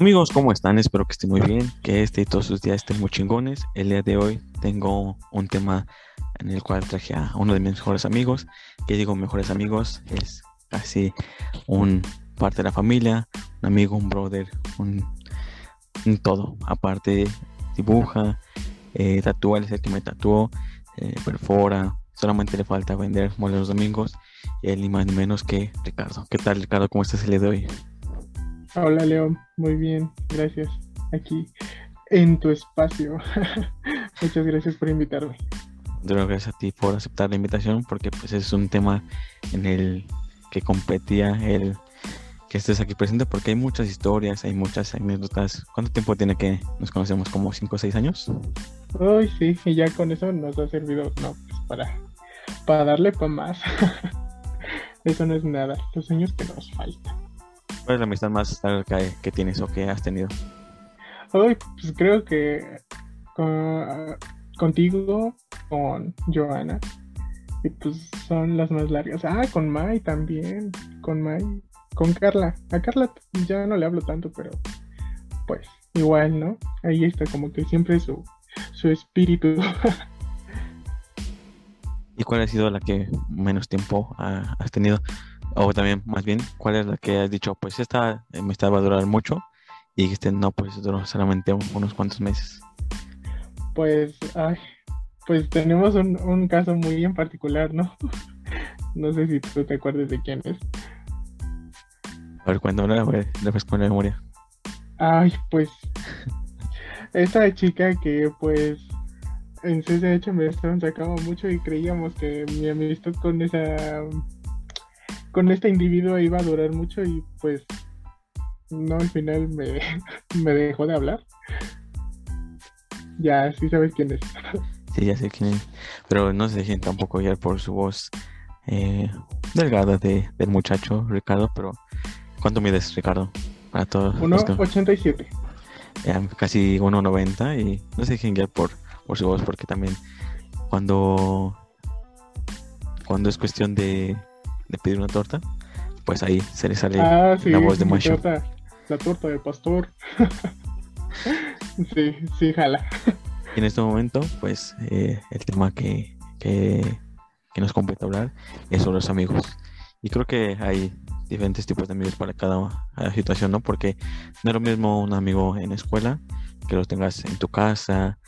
Amigos, ¿cómo están? Espero que estén muy bien, que este y todos sus días estén muy chingones. El día de hoy tengo un tema en el cual traje a uno de mis mejores amigos. Que digo mejores amigos, es casi un parte de la familia, un amigo, un brother, un, todo. Aparte, dibuja, eh, tatúa, es el que me tatuó, eh, perfora. Solamente le falta vender mole los domingos. Y él ni más ni menos que Ricardo. ¿Qué tal, Ricardo? ¿Cómo estás el día de hoy? Hola León, muy bien, gracias. Aquí en tu espacio. Muchas gracias por invitarme. Gracias a ti por aceptar la invitación porque pues es un tema en el que competía el que estés aquí presente porque hay muchas historias, hay muchas anécdotas. ¿Cuánto tiempo tiene que nos conocemos? ¿Como 5 o 6 años? Uy, sí, y ya con eso nos ha servido, no, pues para, para darle para más. eso no es nada, los años que nos faltan. ¿Cuál es la amistad más larga que, tienes o que has tenido? Hoy, pues creo que contigo, con Joana, y pues son las más largas. Ah, con Mai también, con Mai, con Carla. A Carla ya no le hablo tanto, pero pues igual, ¿no? Ahí está como que siempre su, su espíritu. ¿Y cuál ha sido la que menos tiempo has tenido? O también, más bien, ¿cuál es la que has dicho? Pues esta eh, me estaba a durar mucho y este no, pues duró solamente unos cuantos meses. Pues, ay, pues tenemos un, caso muy en particular, ¿no? no sé si tú te acuerdas de quién es. A ver, cuéntame, a ver, con la memoria. Ay, pues, esta chica que pues en CSH me estaban sacando mucho y creíamos que mi amistad con esa con este individuo iba a durar mucho y pues no al final me, me dejó de hablar. Ya, sí sabes quién es. Sí, ya sé quién es. Pero no se dejen tampoco guiar por su voz eh, delgada de, del muchacho Ricardo. Pero ¿cuánto mides, Ricardo? Para todos. 1,87. casi 1,90 y no se dejen guiar por, por su voz porque también cuando cuando es cuestión de de pedir una torta, pues ahí se le sale ah, la voz de macho. la torta del pastor. sí, sí, jala. Y en este momento, pues eh, el tema que, que, nos compete hablar es sobre los amigos. Y creo que hay diferentes tipos de amigos para cada, situación, ¿no? Porque no es lo mismo un amigo en escuela que los tengas en tu casa,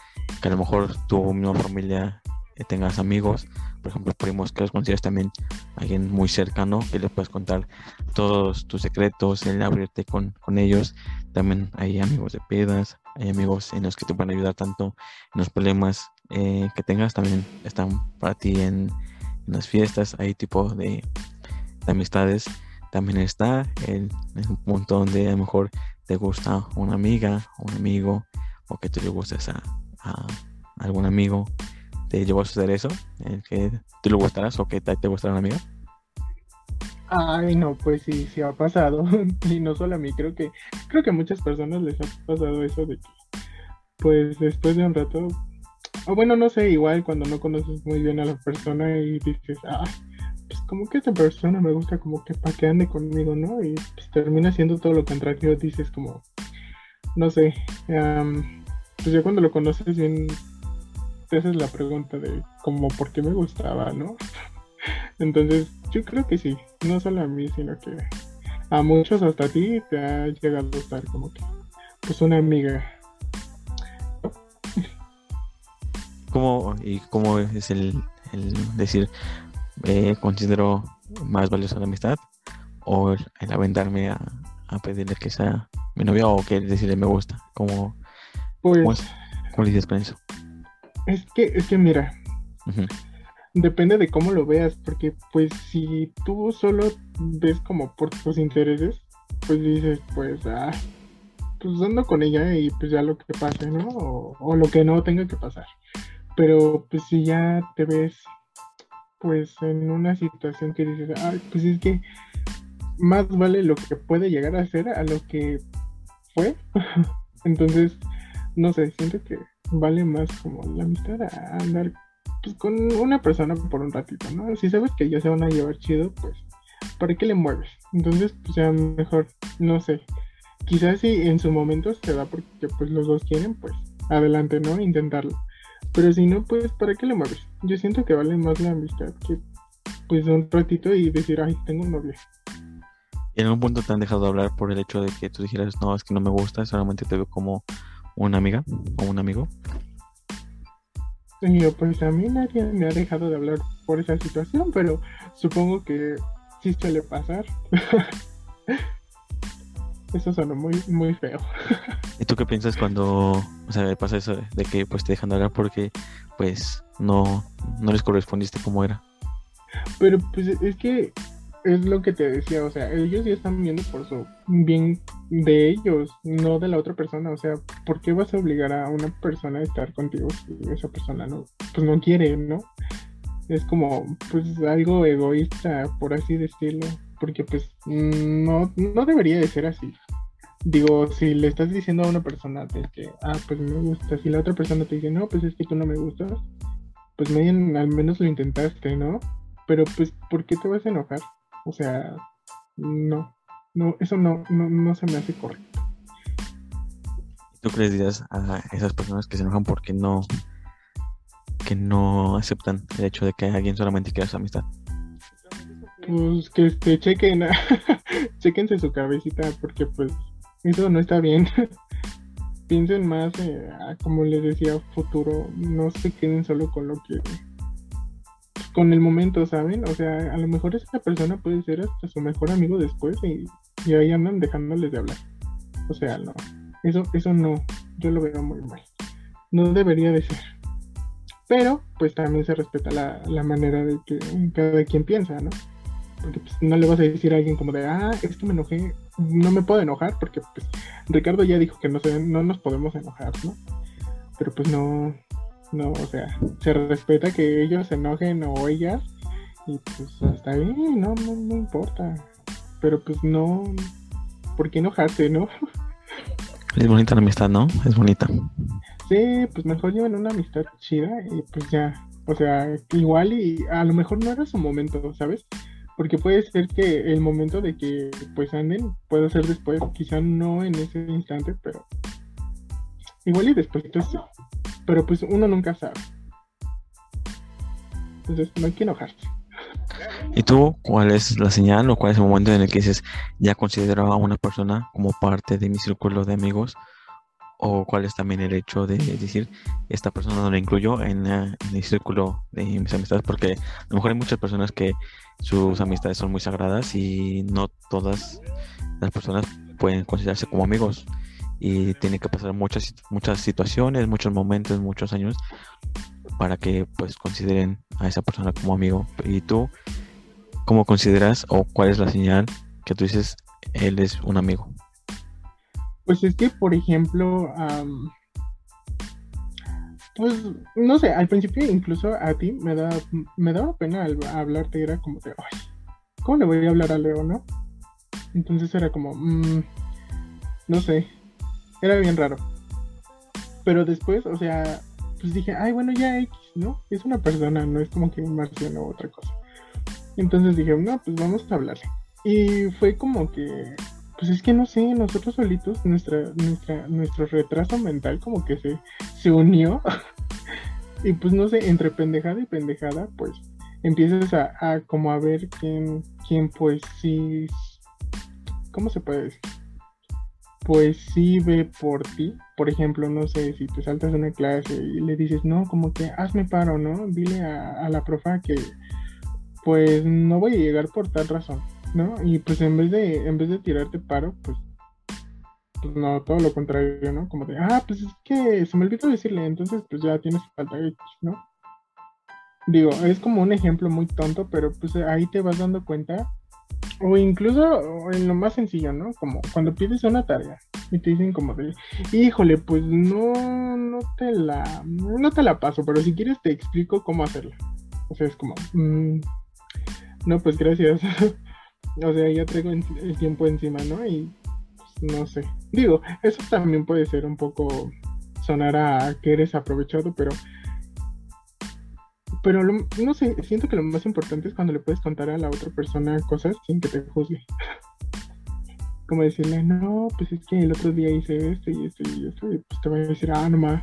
que a lo mejor tu misma familia que tengas amigos, por ejemplo, primos que los consideras también alguien muy cercano, que le puedes contar todos tus secretos, el abrirte con, con ellos. También hay amigos de pedas, hay amigos en los que te pueden ayudar tanto en los problemas eh, que tengas, también están para ti en, las fiestas, hay tipo de, amistades. También está el, un punto donde a lo mejor te gusta una amiga, un amigo, o que tú le gustes a algún amigo te llevó a suceder eso? ¿Que tú le gustarás o que te, gustará una amiga? Ay, no, pues sí, sí ha pasado. y no solo a mí, creo que, creo que a muchas personas les ha pasado eso de que, pues después de un rato, o bueno, no sé, igual cuando no conoces muy bien a la persona y dices, ah, pues como que esta persona me gusta como que para que ande conmigo, ¿no? Y pues termina siendo todo lo contrario, dices como, no sé, pues ya cuando lo conoces bien esa es la pregunta de como por qué me gustaba, ¿no? Entonces, yo creo que sí, no solo a mí, sino que a muchos hasta a ti te ha llegado a gustar como que, pues una amiga. ¿Cómo, y cómo es el, decir, eh, considero más valiosa la amistad? ¿O el, aventarme a, pedirle que sea mi novia o que decirle me gusta? ¿Cómo, pues, ¿cómo, dices con eso? Es que, es que mira, depende de cómo lo veas, porque pues si tú solo ves como por tus intereses, pues dices, pues, ah, pues ando con ella y pues ya lo que pase, ¿no? O, lo que no tenga que pasar. Pero pues si ya te ves pues en una situación que dices, ah, pues es que más vale lo que puede llegar a ser a lo que fue. Entonces, no sé, siento que vale más como la amistad a andar pues, con una persona por un ratito, ¿no? Si sabes que ya se van a llevar chido, pues, ¿para qué le mueves? Entonces, pues ya mejor, no sé, quizás si en su momento se da porque pues los dos quieren, pues adelante, ¿no? Intentarlo. Pero si no, pues ¿para qué le mueves? Yo siento que vale más la amistad que pues un ratito y decir, ay, tengo un novio. ¿Y en algún punto te han dejado de hablar por el hecho de que tú dijeras, no, es que no me gusta, solamente te veo como una amiga o un amigo? Y yo, pues a mí nadie me ha dejado de hablar por esa situación, pero supongo que sí suele pasar. eso suena muy, muy feo. ¿Y tú qué piensas cuando, o sea, pasa eso de que pues te dejan de hablar porque pues no, no les correspondiste como era? Pero pues es que es lo que te decía, o sea, ellos ya están viendo por su bien de ellos, no de la otra persona, o sea, ¿por qué vas a obligar a una persona a estar contigo si esa persona no, pues no quiere, ¿no? Es como, pues algo egoísta, por así decirlo, porque pues no, no debería de ser así. Digo, si le estás diciendo a una persona de que, ah, pues me gusta, si la otra persona te dice, no, pues es que tú no me gustas, pues medio, al menos lo intentaste, ¿no? Pero pues, ¿por qué te vas a enojar? O sea, no, no, eso no, no, no se me hace correcto. ¿Tú crees dirías a esas personas que se enojan porque no, que no aceptan el hecho de que alguien solamente quiera su amistad? Pues que este, chequen, chequense su cabecita porque pues eso no está bien. Piensen más, eh, como les decía, futuro, no se queden solo con lo que con el momento, ¿saben? O sea, a lo mejor esa persona puede ser hasta su mejor amigo después y, ahí andan dejándoles de hablar. O sea, no. Eso, eso no, yo lo veo muy mal. No debería de ser. Pero, pues también se respeta la, manera de que cada quien piensa, ¿no? Porque pues, no le vas a decir a alguien como de, ah, es que me enojé, no me puedo enojar, porque pues Ricardo ya dijo que no, se, no nos podemos enojar, ¿no? Pero pues no, no, o sea, se respeta que ellos se enojen o ellas y pues está bien, no, no, no importa. Pero pues no, ¿por qué enojarse, no? Es bonita la amistad, ¿no? Es bonita. Sí, pues mejor lleven una amistad chida y pues ya, o sea, igual y a lo mejor no era su momento, ¿sabes? Porque puede ser que el momento de que pues anden puede ser después, quizá no en ese instante, pero igual y después entonces pero pues uno nunca sabe. Entonces no hay que enojarse. ¿Y tú cuál es la señal o cuál es el momento en el que dices ya considero a una persona como parte de mi círculo de amigos? ¿O cuál es también el hecho de decir esta persona no la incluyo en, en el círculo de mis amistades? Porque a lo mejor hay muchas personas que sus amistades son muy sagradas y no todas las personas pueden considerarse como amigos y tiene que pasar muchas, muchas situaciones, muchos momentos, muchos años para que pues consideren a esa persona como amigo. ¿Y tú cómo consideras o cuál es la señal que tú dices él es un amigo? Pues es que, por ejemplo, pues no sé, al principio incluso a ti me da me daba pena al hablarte, era como de, ay, ¿cómo le voy a hablar a Leo, no? Entonces era como, mm, no sé, era bien raro. Pero después, o sea, pues dije, ay, bueno, ya X, ¿no? Es una persona, no es como que un marciano o otra cosa. Entonces dije, no, pues vamos a hablarle. Y fue como que, pues es que no sé, nosotros solitos, nuestra, nuestra, nuestro retraso mental como que se, se unió. y pues no sé, entre pendejada y pendejada, pues empiezas a, a como a ver quién, quién pues sí, ¿cómo se puede decir? Pues sí ve por ti. Por ejemplo, no sé, si te saltas una clase y le dices, no, como que hazme paro, ¿no? Dile a, la profa que pues no voy a llegar por tal razón, ¿no? Y pues en vez de, en vez de tirarte paro, pues, pues no, todo lo contrario, ¿no? Como de, ah, pues es que se me olvidó decirle, entonces pues ya tienes falta X, ¿no? Digo, es como un ejemplo muy tonto, pero pues ahí te vas dando cuenta o incluso en lo más sencillo, ¿no? Como cuando pides una tarea y te dicen como de, híjole, pues no, no te la, no te la paso, pero si quieres te explico cómo hacerla. O sea, es como, mm, no, pues gracias. o sea, ya traigo el tiempo encima, ¿no? Y pues, no sé. Digo, eso también puede ser un poco sonar a que eres aprovechado, pero pero no sé, siento que lo más importante es cuando le puedes contar a la otra persona cosas sin que te juzgue. como decirle, no, pues es que el otro día hice esto y esto y esto, y pues te va a decir, ah, no más.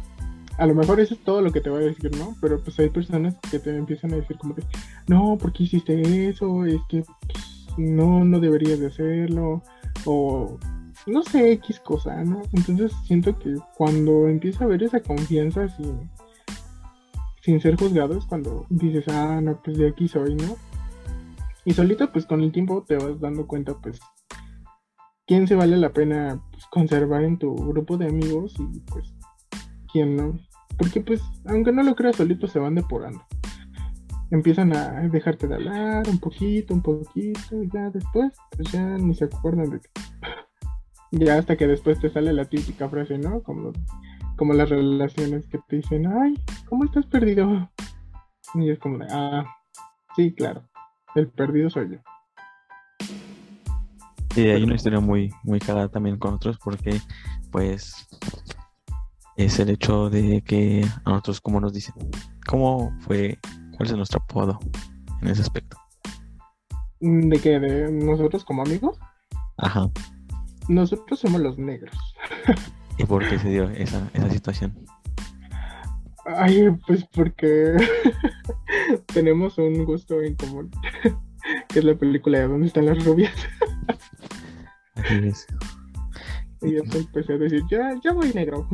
A lo mejor eso es todo lo que te va a decir, ¿no? Pero pues hay personas que te empiezan a decir como que, no, ¿por qué hiciste eso? Es que pues, no, no deberías de hacerlo. O no sé, X cosa, ¿no? Entonces siento que cuando empieza a haber esa confianza sin, sin ser juzgado es cuando dices, ah, no, pues de aquí soy, ¿no? Y solito, pues con el tiempo te vas dando cuenta, pues, quién se vale la pena pues, conservar en tu grupo de amigos y pues quién no. Porque pues, aunque no lo creas, solito se van depurando. Empiezan a dejarte de hablar un poquito, un poquito, y ya después, pues ya ni se acuerdan de ti. ya hasta que después te sale la típica frase, ¿no? Como, como las relaciones que te dicen, ay, ¿cómo estás perdido? Y es como ah, sí, claro, el perdido soy yo. Sí, hay una historia muy, muy cara también con otros porque, pues, es el hecho de que a nosotros, como nos dicen, ¿cómo fue, cuál es nuestro apodo en ese aspecto? ¿De qué? ¿De nosotros como amigos? Ajá. Nosotros somos los negros. ¿Y por qué se dio esa, esa situación? Ay, pues porque tenemos un gusto en común, que es la película de ¿Dónde están las rubias? Y yo empecé a decir, ya, ya voy negro.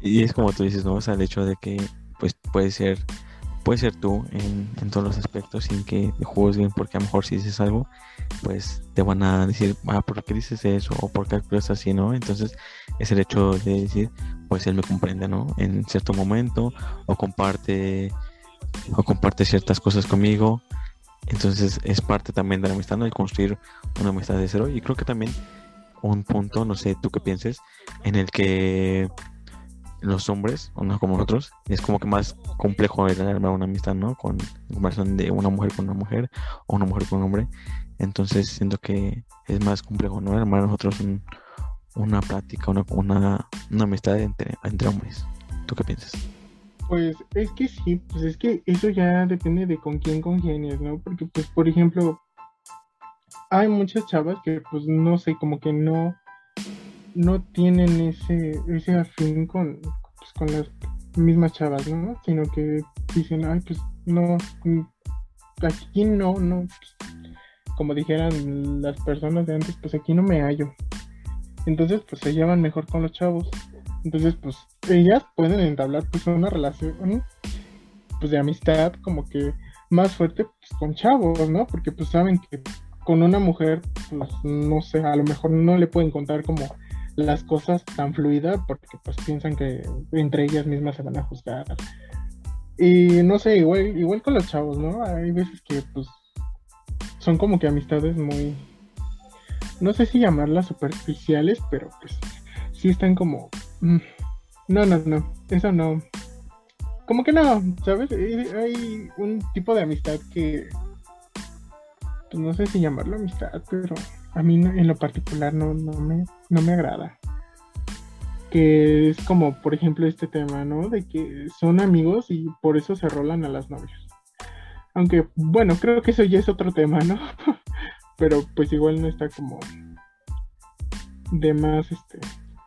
Y es como tú dices, ¿no? O sea, el hecho de que pues puede ser, puede ser tú en, todos los aspectos sin que te juzguen, porque a lo mejor si dices algo, pues te van a decir, ah, ¿por qué dices eso? O ¿por qué actúas así, no? Entonces es el hecho de decir, pues él me comprende, ¿no? En cierto momento, o comparte, o comparte ciertas cosas conmigo, entonces es parte también de la amistad, ¿no? El construir una amistad de cero. Y creo que también un punto, no sé tú qué pienses, en el que los hombres, o no como nosotros, es como que más complejo el armar una amistad, ¿no? Con comparación de una mujer con una mujer o una mujer con un hombre. Entonces siento que es más complejo, ¿no? Armar nosotros una plática, una, una, amistad entre, hombres. ¿Tú qué piensas? Pues es que sí, pues es que eso ya depende de con quién congenias, ¿no? Porque pues por ejemplo, hay muchas chavas que pues no sé, como que no no tienen ese ese afín con pues, con las mismas chavas, ¿no? Sino que dicen, "Ay, pues no aquí no, no como dijeran las personas de antes, pues aquí no me hallo." Entonces, pues se llevan mejor con los chavos. Entonces, pues ellas pueden entablar pues una relación pues de amistad como que más fuerte pues, con chavos, ¿no? Porque pues saben que con una mujer, pues no sé, a lo mejor no le pueden contar como las cosas tan fluidas porque pues piensan que entre ellas mismas se van a juzgar. Y no sé, igual, igual con los chavos, ¿no? Hay veces que pues son como que amistades muy, no sé si llamarlas superficiales, pero pues sí están como Mm, no, no, no, eso no. Como que no, ¿sabes? Hay un tipo de amistad que, pues no sé si llamarlo amistad, pero a mí en lo particular no, no, me, no me agrada. Que es como, por ejemplo, este tema, ¿no? De que son amigos y por eso se rolan a las novias. Aunque, bueno, creo que eso ya es otro tema, ¿no? pero pues igual no está como de más este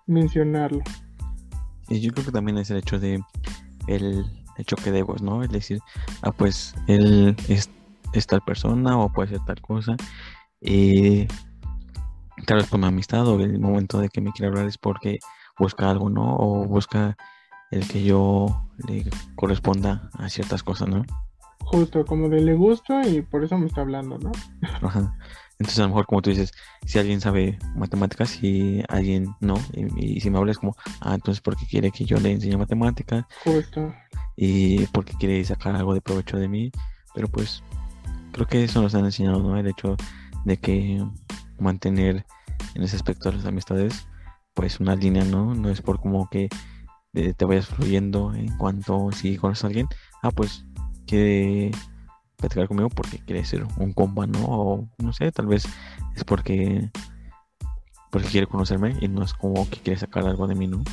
mencionarlo. Y yo creo que también es el hecho de el, choque de egos, ¿no? Es decir, ah, pues él es, tal persona o puede ser tal cosa. Y tal vez por mi amistad o el momento de que me quiere hablar es porque busca algo, ¿no? O busca el que yo le corresponda a ciertas cosas, ¿no? Justo, como de le gusta y por eso me está hablando, ¿no? Ajá. Entonces a lo mejor como tú dices, si alguien sabe matemáticas y alguien no, y, si me hablas como, ah, entonces porque quiere que yo le enseñe matemáticas. Justo. Y porque quiere sacar algo de provecho de mí. Pero pues creo que eso nos han enseñado, ¿no? El hecho de que mantener en ese aspecto de las amistades, pues una línea, ¿no? No es por como que te vayas fluyendo en cuanto si conoces a alguien, ah, pues que platicar conmigo porque quiere ser un compa, ¿no? O no sé, tal vez es porque porque quiere conocerme y no es como que quiere sacar algo de mí, ¿no?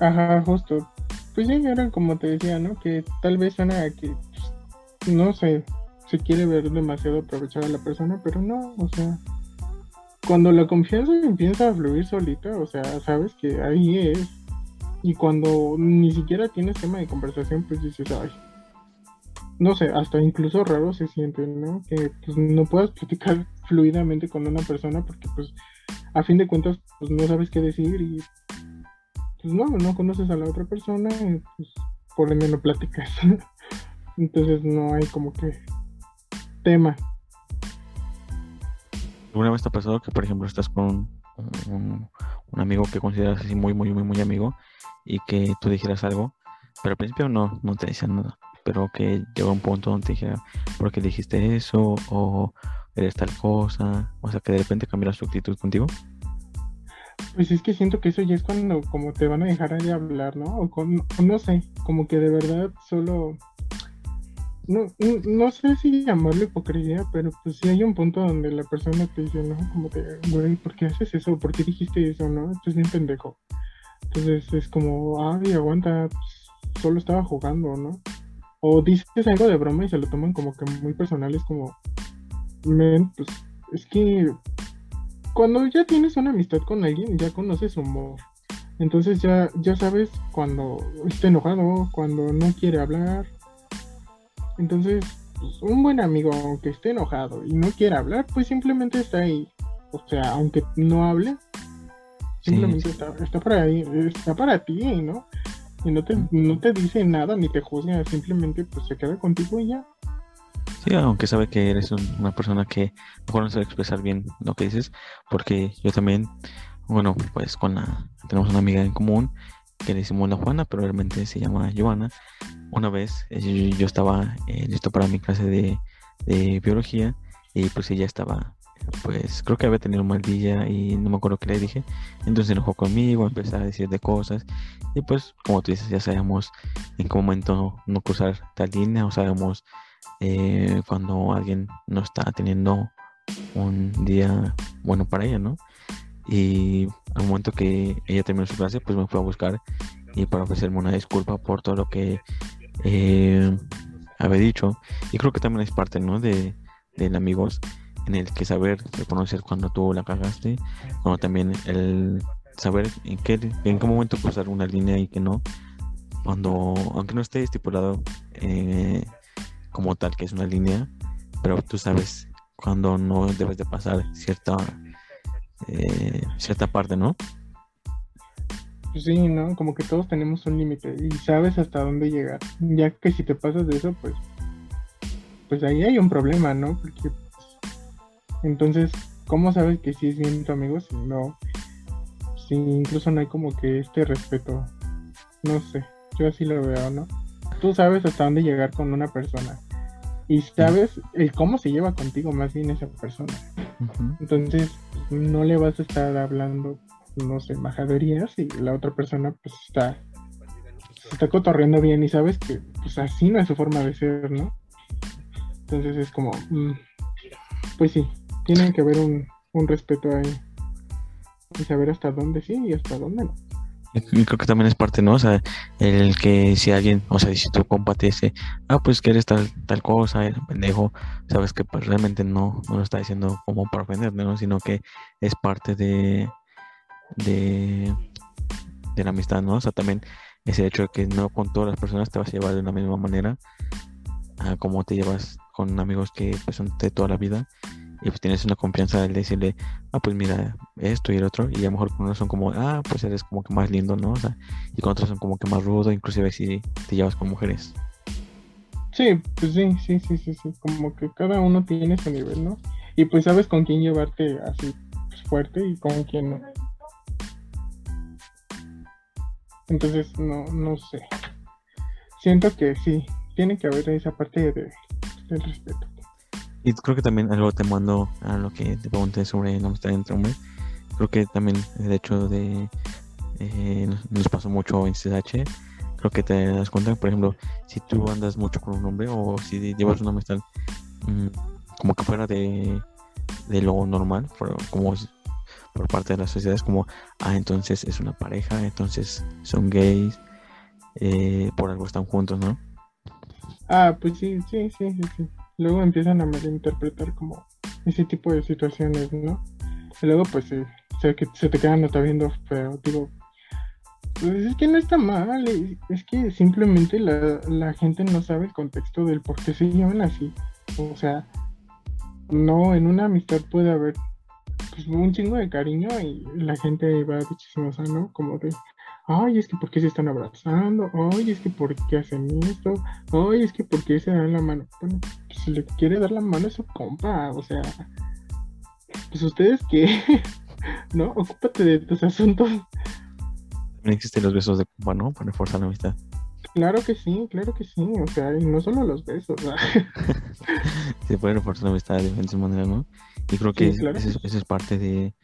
Ajá, justo. Pues sí, era como te decía, ¿no? Que tal vez suena que, no sé, se quiere ver demasiado aprovechar a la persona, pero no, o sea, cuando la confianza empieza a fluir solita, o sea, sabes que ahí es. Y cuando ni siquiera tienes tema de conversación, pues dices, ay, no sé, hasta incluso raro se siente, ¿no? Que pues, no puedas platicar fluidamente con una persona porque pues a fin de cuentas pues no sabes qué decir y pues no, no conoces a la otra persona y pues por ende no platicas. Entonces no hay como que tema. ¿Alguna vez te ha pasado que, por ejemplo, estás con un, amigo que consideras así muy, muy, muy, muy amigo y que tú dijeras algo, pero al principio no, no te decían nada, pero que llegó un punto donde te dijera, ¿por qué dijiste eso? O eres tal cosa, o sea, que de repente cambiara su actitud contigo. Pues es que siento que eso ya es cuando como te van a dejar de hablar, ¿no? O, con, no sé, como que de verdad solo no, no, sé si llamarlo hipocresía, pero pues sí hay un punto donde la persona te dice, no, como que, güey, ¿por qué haces eso? ¿Por qué dijiste eso? ¿No? Esto es bien pendejo. Entonces es como, ay, aguanta, pues, solo estaba jugando, ¿no? O dices algo de broma y se lo toman como que muy personal, es como, men, pues es que cuando ya tienes una amistad con alguien, ya conoces su humor. Entonces ya, ya sabes cuando está enojado, cuando no quiere hablar, entonces, pues, un buen amigo, aunque esté enojado y no quiera hablar, pues simplemente está ahí. O sea, aunque no hable, simplemente Está, está, para ahí, está para ti, ¿no? Y no te, no te dice nada ni te juzga, simplemente pues se queda contigo y ya. Sí, aunque sabe que eres una persona que mejor no sabe expresar bien lo que dices, porque yo también, bueno, pues con la, tenemos una amiga en común que le decimos la Juana, pero realmente se llama Giovanna. Una vez eh, yo, estaba eh, listo para mi clase de, biología y pues ella estaba, pues creo que había tenido un mal día y no me acuerdo qué le dije. Entonces se enojó conmigo, empezó a decir de cosas y pues como tú dices, ya sabemos en qué momento no cruzar tal línea o sabemos eh, cuando alguien no está teniendo un día bueno para ella, ¿no? Y al momento que ella terminó su clase, pues me fue a buscar y para ofrecerme una disculpa por todo lo que eh, había dicho. Y creo que también es parte, ¿no? De, del amigos en el que saber reconocer cuando tú la cagaste, como también el saber en qué, en qué momento cruzar una línea y que no, cuando, aunque no esté estipulado eh, como tal que es una línea, pero tú sabes cuando no debes de pasar cierta eh, cierta parte, ¿no? Pues sí, ¿no? Como que todos tenemos un límite y sabes hasta dónde llegar. Ya que si te pasas de eso, pues, pues ahí hay un problema, ¿no? Porque pues, entonces, ¿cómo sabes que sí es bien tu amigo si no, si incluso no hay como que este respeto? No sé, yo así lo veo, ¿no? Tú sabes hasta dónde llegar con una persona y sabes el cómo se lleva contigo más bien esa persona. Entonces, no le vas a estar hablando, no sé, majaderías y la otra persona pues está, está cotorreando bien y sabes que pues así no es su forma de ser, ¿no? Entonces es como, mm, pues sí, tiene que haber un, un respeto ahí y saber hasta dónde sí y hasta dónde no. Y creo que también es parte, ¿no? O sea, el que si alguien, o sea, si tu compa te dice, ah, pues que eres tal, tal cosa, eres pendejo, sabes que pues realmente no, no lo está diciendo como para ofender, ¿no? Sino que es parte de, de, de la amistad, ¿no? O sea, también ese hecho de que no con todas las personas te vas a llevar de la misma manera a como te llevas con amigos que pues, son de toda la vida y pues tienes una confianza de decirle, ah, pues mira, esto y el otro, y a lo mejor con unos son como, ah, pues eres como que más lindo, ¿no? O sea, y con otros son como que más rudo, inclusive si te llevas con mujeres. Sí, pues sí, sí, sí, sí, sí, como que cada uno tiene su nivel, ¿no? Y pues sabes con quién llevarte así pues, fuerte y con quién no. Entonces, no, no sé. Siento que sí, tiene que haber esa parte de, del respeto. Y creo que también algo te mando a lo que te pregunté sobre la amistad entre hombres. Creo que también el hecho de eh, nos pasó mucho en CSH. Creo que te das cuenta, por ejemplo, si tú andas mucho con un hombre o si llevas una amistad mm, como que fuera de, de lo normal, por, como por parte de la sociedad, es como, ah, entonces es una pareja, entonces son gays, eh, por algo están juntos, ¿no? Ah, pues sí, sí, sí, sí luego empiezan a malinterpretar como ese tipo de situaciones, ¿no? Y luego, pues, se, se, se te quedan nota viendo feo. Digo, pues es que no está mal, es que simplemente la, la gente no sabe el contexto del por qué se llaman así. O sea, no, en una amistad puede haber pues, un chingo de cariño y la gente va a ¿no? Como de, ay, es que por qué se están abrazando, ay, es que por qué hacen esto, ay, es que por qué se dan la mano. Bueno, pues, si le quiere dar la mano a su compa, o sea, pues ustedes que, ¿no? Ocúpate de tus asuntos. También existen los besos de compa, ¿no? Para reforzar la amistad. Claro que sí, claro que sí, o sea, y no solo los besos. se puede reforzar la amistad de diferentes maneras, ¿no? Y creo que esa es, parte de,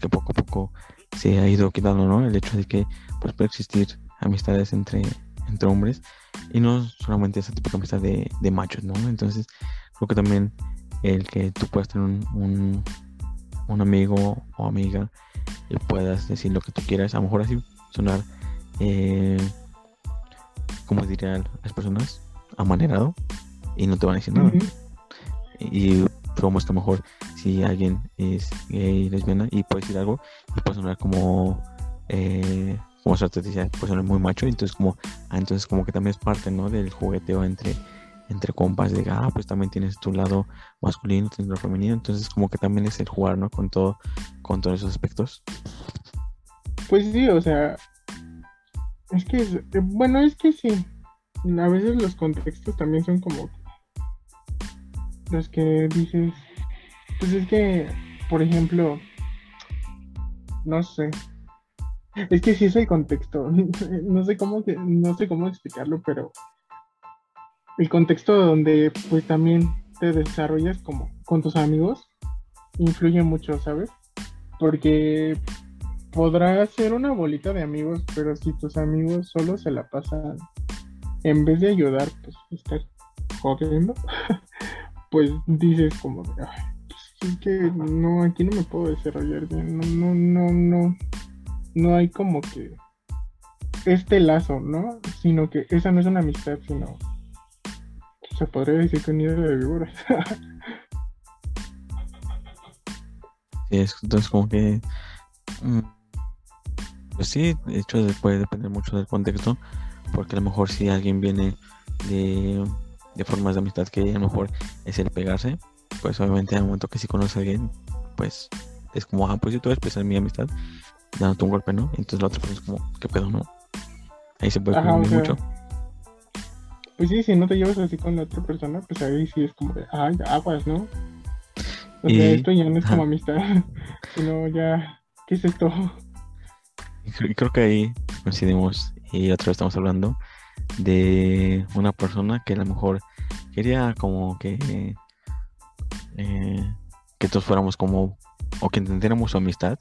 que poco a poco se ha ido quitando, ¿no? El hecho de que pues, puede existir amistades entre, entre hombres y no solamente esa típica amistad de, de machos, ¿no? Entonces, creo que también el que tú puedas tener un, un, amigo o amiga y puedas decir lo que tú quieras, a lo mejor así sonar, eh, como dirían las personas, amanerado y no te van a decir nada. Y como es que mejor si alguien es gay, lesbiana y puede decir algo y puede sonar como eh, como te decía, puede sonar muy macho, entonces como ah, entonces como que también es parte ¿no? del jugueteo entre entre compas de ah pues también tienes tu lado masculino, tienes tu lado femenino, entonces como que también es el jugar, ¿no? Con todo, con todos esos aspectos. Pues sí, o sea, es que, bueno, es que sí, a veces los contextos también son como los que dices, pues es que, por ejemplo, no sé, es que sí es el contexto, no sé cómo, no sé cómo explicarlo, pero el contexto donde pues también te desarrollas como con tus amigos influye mucho, ¿sabes? Porque podrás ser una bolita de amigos, pero si tus amigos solo se la pasan, en vez de ayudar, pues estar jodiendo, pues dices como, es que no, aquí no me puedo desarrollar bien, no, no, no, no, no hay como que este lazo, ¿no? Sino que esa no es una amistad, sino se podría decir que un nido de víboras. sí, es, entonces como que, mm, pues sí, de hecho puede depender mucho del contexto, porque a lo mejor si alguien viene de de formas de amistad que a lo mejor es el pegarse, pues obviamente al momento que si conoces a alguien, pues es como, ah, pues yo te voy a expresar mi amistad dándote un golpe, ¿no? Entonces la otra persona es como, ¿qué pedo, no? Ahí se puede Ajá, mucho. Pues sí, si no te llevas así con la otra persona, pues ahí sí es como ay, aguas, ¿no? O sea, esto ya no es como amistad, sino ya, ¿qué es esto? Y creo que ahí coincidimos y otra vez estamos hablando de una persona que a lo mejor quería como que eh, que todos fuéramos como o que entendiéramos su amistad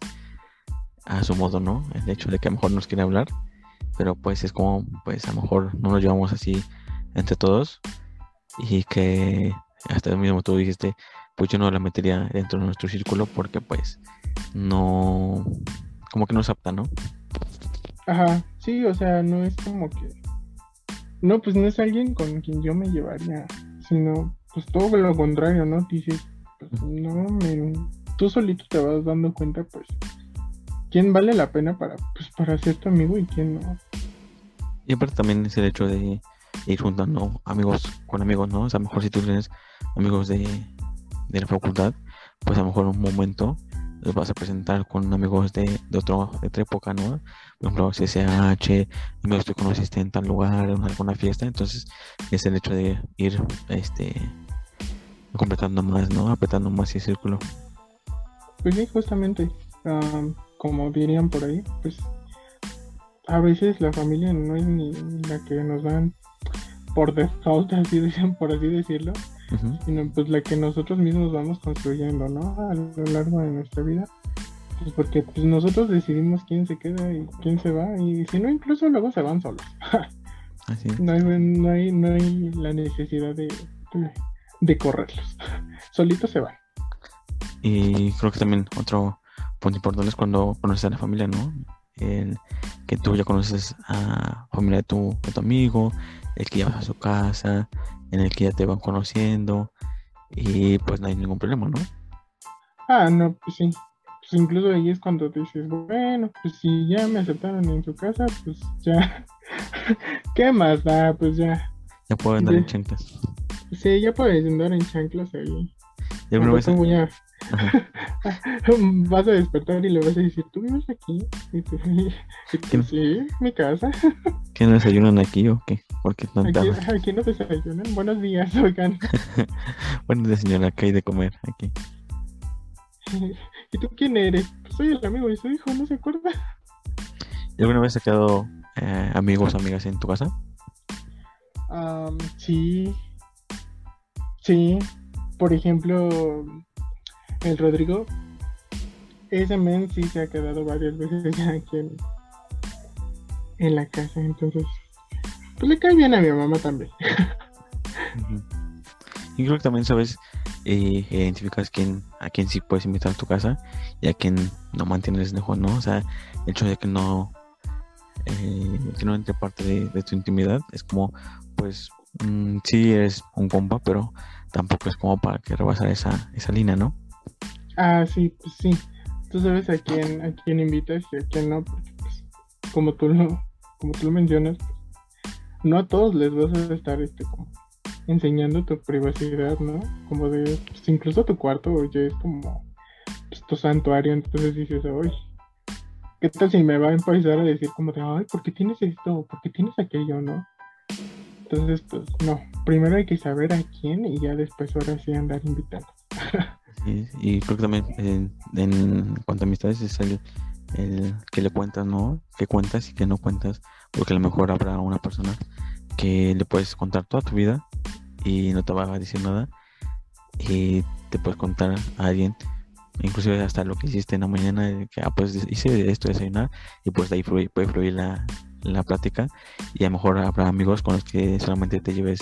a su modo, ¿no? El hecho de que a lo mejor nos quiere hablar, pero pues es como, pues a lo mejor no nos llevamos así entre todos y que hasta mismo tú dijiste, pues yo no la metería dentro de nuestro círculo porque pues no, como que no es apta, ¿no? Ajá, sí, o sea, no es como que no, pues no es alguien con quien yo me llevaría, sino pues todo lo contrario, ¿no? Dices, pues no, tú solito te vas dando cuenta, pues, quién vale la pena para, pues, para ser tu amigo y quién no. Y aparte también es el hecho de ir juntando amigos con amigos, ¿no? O sea, a lo mejor si tú tienes amigos de, de la facultad, pues a lo mejor en un momento los vas a presentar con amigos de, de, otro, de otra época, ¿no? Por ejemplo, CSH, amigos que conociste en tal lugar, en alguna fiesta, entonces es el hecho de ir este completando más, ¿no? Apretando más ese círculo. Pues sí, justamente, como dirían por ahí, pues a veces la familia no es ni la que nos dan por default, así dicen, por así decirlo, sino pues la que nosotros mismos vamos construyendo, ¿no? A lo largo de nuestra vida. Pues porque pues nosotros decidimos quién se queda y quién se va, y si no, incluso luego se van solos. no, hay, no, hay, no hay la necesidad de, de, correrlos. Solitos se van. Y creo que también otro punto importante es cuando conoces a la familia, ¿no? El que tú ya conoces a la familia de tu, de tu amigo, el que llevas a su casa, en el que ya te van conociendo y pues no hay ningún problema, ¿no? Ah, no, pues sí. pues incluso ahí es cuando dices, bueno, pues si ya me aceptaron en su casa, pues ya, ¿qué más da? Pues ya. Ya puedo andar en chanclas. Sí, ya puedes andar en chanclas ahí. ¿Y alguna vez... vas a despertar y le vas a decir, ¿tú vives aquí? Y tú, sí, mi casa. ¿Qué no desayunan aquí o qué? Porque aquí, aquí no desayunan. Buenos días, oigan. Buenos días, señora, ¿qué hay de comer aquí? ¿Y tú quién eres? Pues soy el amigo de su hijo, ¿no se acuerda? ¿Y alguna vez ha quedado eh, amigos o amigas en tu casa? sí. Sí. Por ejemplo, el Rodrigo, ese men sí se ha quedado varias veces aquí en, la casa, entonces, pues le cae bien a mi mamá también. Y creo que también sabes eh, identificas quién, a quién sí puedes invitar a tu casa y a quién no mantienes lejos, ¿no? O sea, el hecho de que no, eh, que entre parte de, tu intimidad es como, pues, mm, sí eres un compa, pero tampoco es como para que rebasar esa, esa línea, ¿no? Ah, sí, pues sí. Tú sabes a quién, a quién invitas y a quién no, porque pues, como tú lo, como tú lo mencionas, pues, no a todos les vas a estar este enseñando tu privacidad, ¿no? Como de, pues, incluso tu cuarto ya es como pues, tu santuario, entonces dices, ay, ¿qué tal si me va a empezar a decir como de, ay, ¿por qué tienes esto? ¿Por qué tienes aquello, no? Entonces, pues no, primero hay que saber a quién y ya después ahora sí andar invitando. y creo que también en, cuanto a amistades es el, que le cuentas, ¿no? Que cuentas y que no cuentas, porque a lo mejor habrá una persona que le puedes contar toda tu vida y no te va a decir nada y te puedes contar a alguien inclusive hasta lo que hiciste en la mañana que ah, pues hice esto de desayunar y pues de ahí puede fluir la, la plática y a lo mejor habrá amigos con los que solamente te lleves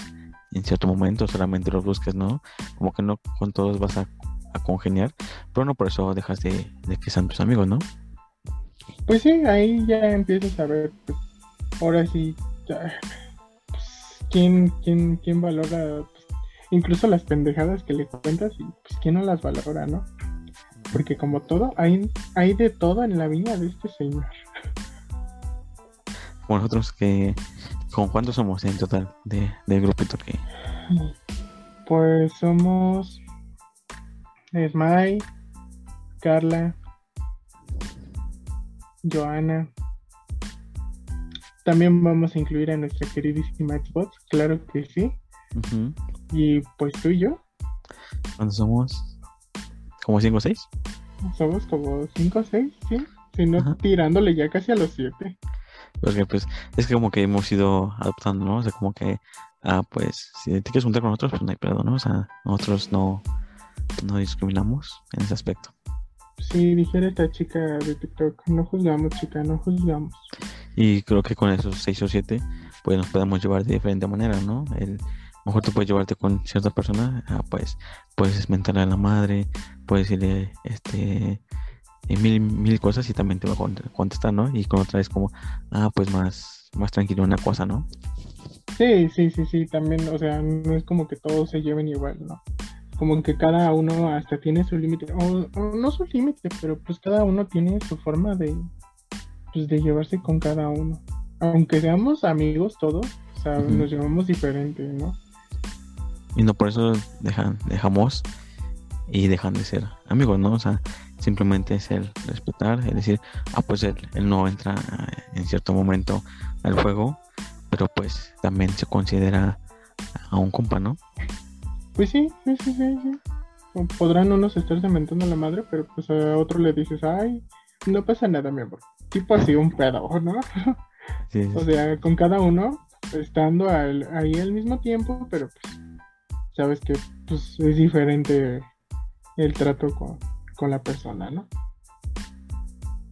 en cierto momento solamente los busques no como que no con todos vas a a congeniar, pero no por eso dejas de, que sean tus amigos, ¿no? Pues sí, ahí ya empiezas a ver, pues, ahora sí, pues, ¿quién, quién, quién valora pues, incluso las pendejadas que le cuentas y pues quién no las valora, ¿no? Porque como todo, hay, hay de todo en la vida de este señor. Como nosotros que, ¿con cuántos somos en total de, de grupito que? Pues somos Esmay, Carla, Joana. También vamos a incluir a nuestra queridísima Xbox, claro que sí. Y pues tú y yo. ¿Cuántos somos? ¿Como 5 o 6? Somos como 5 o 6, sí. Si no, tirándole ya casi a los 7. Porque pues es que como que hemos ido adoptando, ¿no? O sea, como que, ah, pues, si te quieres juntar con nosotros, pues no hay pedo, ¿no? O sea, nosotros no, no discriminamos en ese aspecto. Sí, dijera esta chica de TikTok, no juzgamos, chica, no juzgamos. Y creo que con esos seis o siete, pues nos podemos llevar de diferente manera, ¿no? El, mejor tú puedes llevarte con cierta persona, ah, pues puedes mentarle a la madre, puedes decirle este mil, mil cosas y también te va a contestar, ¿no? Y con otra es como, ah, pues más, más tranquilo una cosa, ¿no? Sí, sí, sí, sí, también, o sea, no es como que todos se lleven igual, ¿no? Como que cada uno hasta tiene su límite, o, no su límite, pero pues cada uno tiene su forma de, pues de llevarse con cada uno. Aunque seamos amigos todos, o sea, nos llevamos diferente, ¿no? Y no por eso dejan, dejamos y dejan de ser amigos, ¿no? O sea, simplemente es el respetar, es decir, ah, pues él, él no entra en cierto momento al juego, pero pues también se considera a un compa, ¿no? Pues sí, sí, sí, sí, Podrán unos estarse mentando a la madre, pero pues a otro le dices, ay, no pasa nada, mi amor. Tipo así un pedo, ¿no? O sea, con cada uno estando ahí al mismo tiempo, pero pues sabes que pues es diferente el trato con, con la persona, ¿no?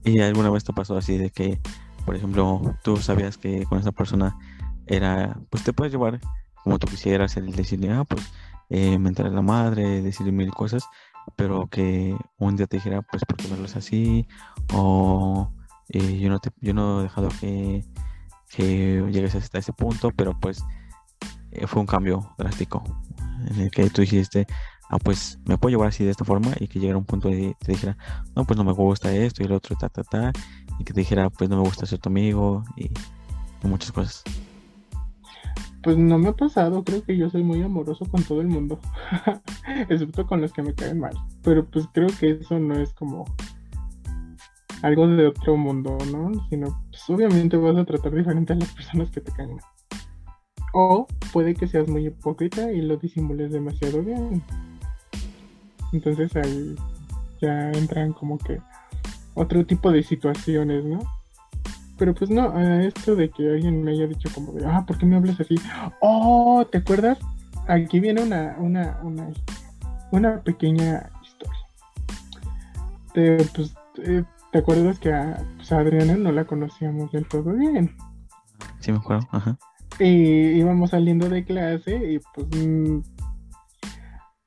¿Y alguna vez te pasó así de que, por ejemplo, tú sabías que con esa persona era, pues te puedes llevar como tú quisieras, el decirle, ah, pues eh, mentar a la madre, decirle mil cosas, pero que un día te dijera, pues, ¿por qué me es así? O eh, yo, no te, yo no he dejado que, que llegues hasta ese punto, pero pues eh, fue un cambio drástico en el que tú dijiste, ah, pues me puedo llevar así de esta forma y que llegara un punto y te dijera, no, pues no me gusta esto y el otro, ta, ta, ta, y que te dijera, pues no me gusta ser tu amigo y, muchas cosas. Pues no me ha pasado, creo que yo soy muy amoroso con todo el mundo, excepto con los que me caen mal, pero pues creo que eso no es como algo de otro mundo, ¿no? Sino, pues obviamente vas a tratar diferente a las personas que te caen mal. O puede que seas muy hipócrita y lo disimules demasiado bien. Entonces ahí ya entran como que otro tipo de situaciones, ¿no? Pero pues no, a esto de que alguien me haya dicho como de, ah, ¿por qué me hablas así? Oh, ¿te acuerdas? Aquí viene una, una, una, una pequeña historia. Te, pues, eh, ¿te acuerdas que a, pues, a Adriana no la conocíamos del todo bien? Sí, me acuerdo, ajá. Y íbamos saliendo de clase y pues mm,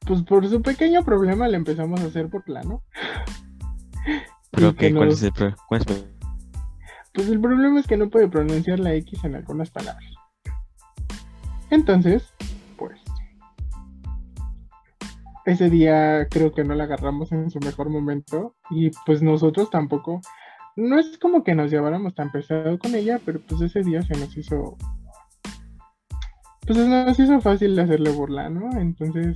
pues por su pequeño problema le empezamos a hacer por plano. ¿Pero qué? ¿Cuál, es el problema? Pues el problema es que no puede pronunciar la X en algunas palabras. Entonces, pues ese día creo que no la agarramos en su mejor momento y pues nosotros tampoco no es como que nos lleváramos tan pesado con ella, pero pues ese día se nos hizo pues nos hizo fácil hacerle burla, ¿no? Entonces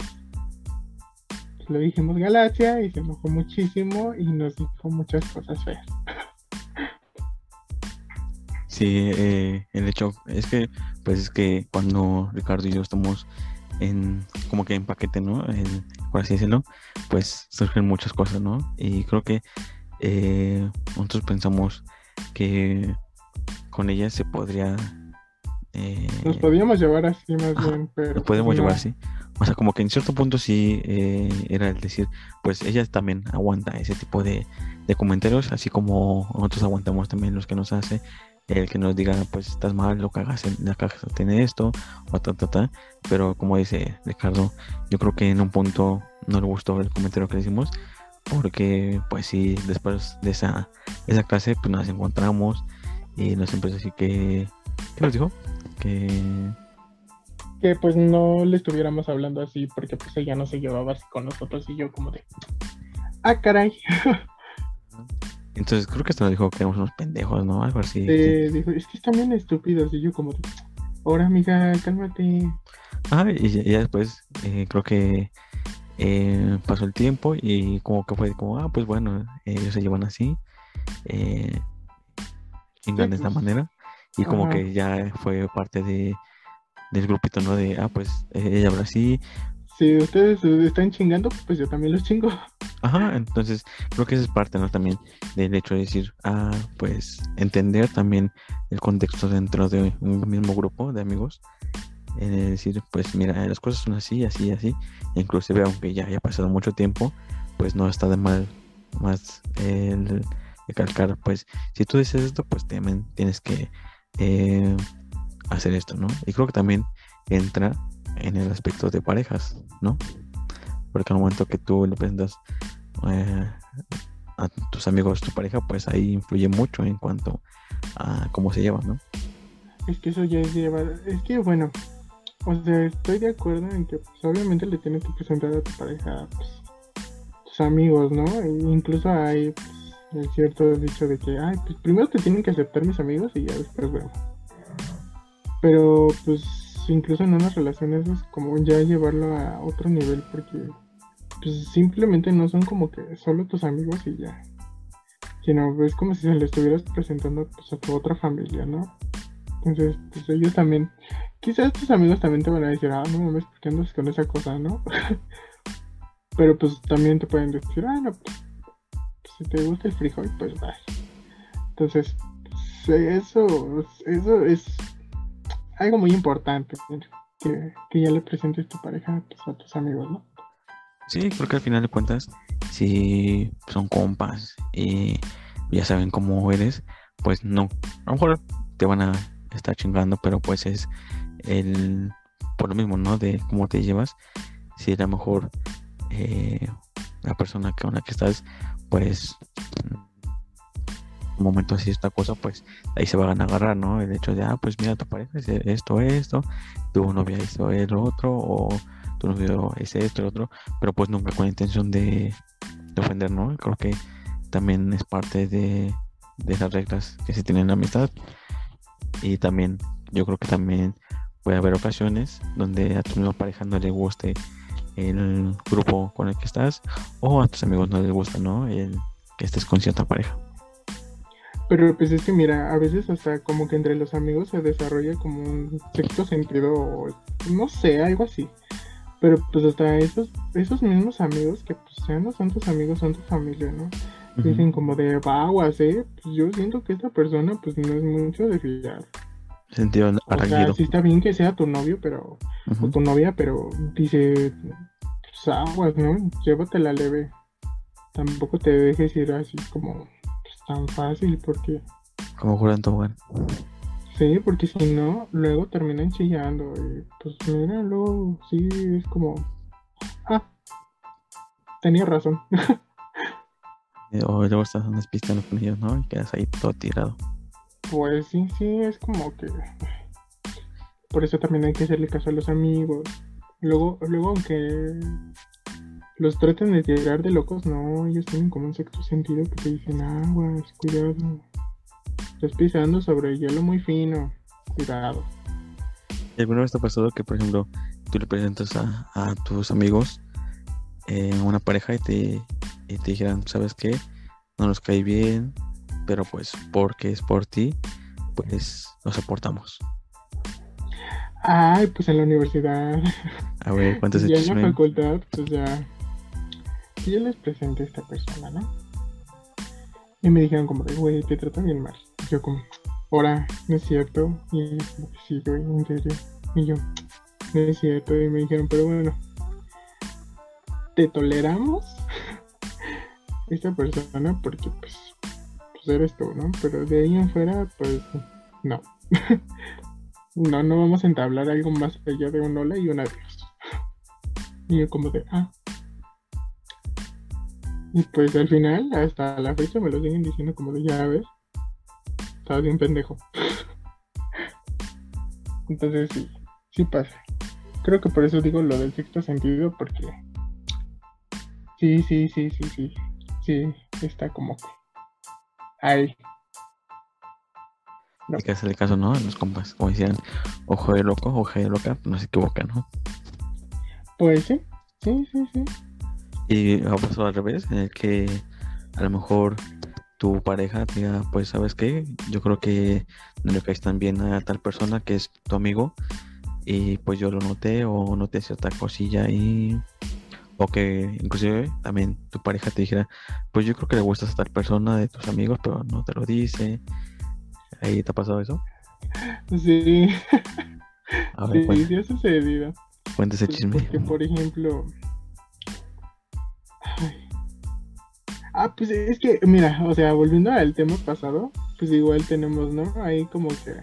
pues, le dijimos Galaxia y se enojó muchísimo y nos dijo muchas cosas feas. Sí, eh, el hecho es que, pues es que cuando Ricardo y yo estamos en, como que en paquete, ¿no? por así decirlo, pues surgen muchas cosas, ¿no? Y creo que eh, nosotros pensamos que con ella se podría eh, Nos podíamos llevar así más bien, pero... Nos podemos llevar así. O sea, como que en cierto punto sí eh, era el decir, pues ella también aguanta ese tipo de, comentarios, así como nosotros aguantamos también los que nos hace, el que nos diga, pues estás mal, lo que hagas en la caja tiene esto, o ta, ta, ta. Pero como dice Ricardo, yo creo que en un punto no le gustó el comentario que le hicimos, porque pues sí, después de esa, esa clase, pues nos encontramos y nos empezó así que, ¿qué nos dijo? que que pues no le estuviéramos hablando así porque pues ella no se llevaba así con nosotros y yo como de ah caray entonces creo que hasta nos dijo que éramos unos pendejos no algo así sí, dijo es que están bien estúpidos y yo como de ahora amiga cálmate ah y ya, después eh, creo que eh, pasó el tiempo y como que fue como ah pues bueno ellos se llevan así eh, de esta pues. manera y como que ya fue parte de del grupito, ¿no? De, ah, pues eh, ella habla así. Si ustedes están chingando, pues yo también los chingo. Ajá, entonces creo que esa es parte, ¿no? También del hecho de decir, ah, pues entender también el contexto dentro de un mismo grupo de amigos. Es decir, pues mira, las cosas son así, así, así. Inclusive aunque ya haya pasado mucho tiempo, pues no está de mal más el calcar, pues si tú dices esto, pues también tienes que eh, hacer esto, ¿no? Y creo que también entra en el aspecto de parejas, ¿no? Porque al momento que tú le presentas eh, a tus amigos tu pareja, pues ahí influye mucho en cuanto a cómo se llevan, ¿no? Es que eso ya es llevar, es que bueno, o sea, estoy de acuerdo en que pues, obviamente le tienes que presentar a tu pareja pues, tus amigos, ¿no? E incluso hay pues, el cierto dicho de que, ay, pues primero te tienen que aceptar mis amigos y ya después vemos. Pero pues incluso en unas relaciones es como ya llevarlo a otro nivel porque pues simplemente no son como que solo tus amigos y ya. Sino es como si se le estuvieras presentando pues, a tu otra familia, ¿no? Entonces, pues ellos también, quizás tus amigos también te van a decir, ah, no mames, ¿por andas con esa cosa, no? Pero pues también te pueden decir, ah, no, pues si te gusta el frijol, pues va. Entonces, eso, eso es algo muy importante, que, ya le presentes tu pareja pues, a tus amigos, ¿no? Sí, creo que al final de cuentas, si son compas y ya saben cómo eres, pues no, a lo mejor te van a estar chingando, pero pues es el, por lo mismo, ¿no? De cómo te llevas, si a lo mejor eh, la persona con la que estás pues momento así esta cosa, pues ahí se van a agarrar, ¿no? El hecho de, ah, pues mira, tu pareja es esto, esto, tu novia hizo el otro, o tu novio es esto, el otro, pero pues nunca con la intención de, de ofender, ¿no? Creo que también es parte de, de las reglas que se tienen en la amistad. Y también, yo creo que también puede haber ocasiones donde a tu misma pareja no le guste el grupo con el que estás o a tus amigos no les gusta, ¿no? El que estés con cierta pareja. Pero pues es que mira, a veces hasta como que entre los amigos se desarrolla como un sexto sentido, no sé, algo así. Pero pues hasta esos, esos mismos amigos que pues ya no son tus amigos, son tu familia, ¿no? Dicen como de vaguas, ¿eh? Pues yo siento que esta persona pues no es mucho de fiar. Sentido o sea, sí está bien que sea tu novio, pero, o tu novia, pero dice, pues aguas, ¿no? Llévatela leve. Tampoco te dejes ir así como tan fácil, porque... Como juran Tobogán. Sí, porque si no, luego terminan chillando. Y pues mira, luego sí es como. Ah, tenía razón. o luego estás unas pistas con ellos, ¿no? Y quedas ahí todo tirado. Pues sí, sí, es como que. Por eso también hay que hacerle caso a los amigos. Luego, luego aunque los traten de tirar de locos, no, ellos tienen como un sexto sentido que te dicen aguas, cuidado. Estás pisando sobre hielo muy fino. Cuidado. ¿Alguna vez te ha pasado que, por ejemplo, tú le presentas a, tus amigos eh, una pareja y te, y te dijeran, ¿sabes qué? No nos cae bien, pero pues porque es por ti, pues nos aportamos. Ay, pues en la universidad. A ver, ¿cuántos Ya en la facultad, pues ya. Yo les presenté a esta persona, ¿no? Y me dijeron como de, güey, te tratan bien mal. Yo como, ahora, no es cierto. Y sí, güey, en serio. Y yo, no es cierto. Y me dijeron, pero bueno, te toleramos esta persona porque pues, pues eres tú, ¿no? Pero de ahí en fuera, pues no. no, no vamos a entablar algo más allá de un hola y un adiós. Y yo como de, ah. Y pues al final, hasta la fecha me lo siguen diciendo como de, ya ves, estaba bien pendejo. Entonces sí, sí pasa. Creo que por eso digo lo del sexto sentido, porque sí, sí, sí, sí, sí sí, está como que ahí. Hay que hacerle caso, ¿no? Los compas, como decían, ojo de loco, ojo de loca, no se equivoca, ¿no? Pues sí, sí, sí, sí. Y ha pasado al revés, en el que a lo mejor tu pareja diga, pues, ¿sabes qué? Yo creo que no le caes tan bien a tal persona que es tu amigo y pues yo lo noté o noté cierta cosilla y o que inclusive también tu pareja te dijera, pues yo creo que le gustas a tal persona de tus amigos, pero no te lo dice. ¿Ahí te ha pasado eso? Sí. A ver, sí, sí ha sucedido. Cuéntese ese pues, chisme. Porque, por ejemplo... Ah, pues es que, mira, o sea, volviendo al tema pasado, pues igual tenemos, ¿no? Ahí como que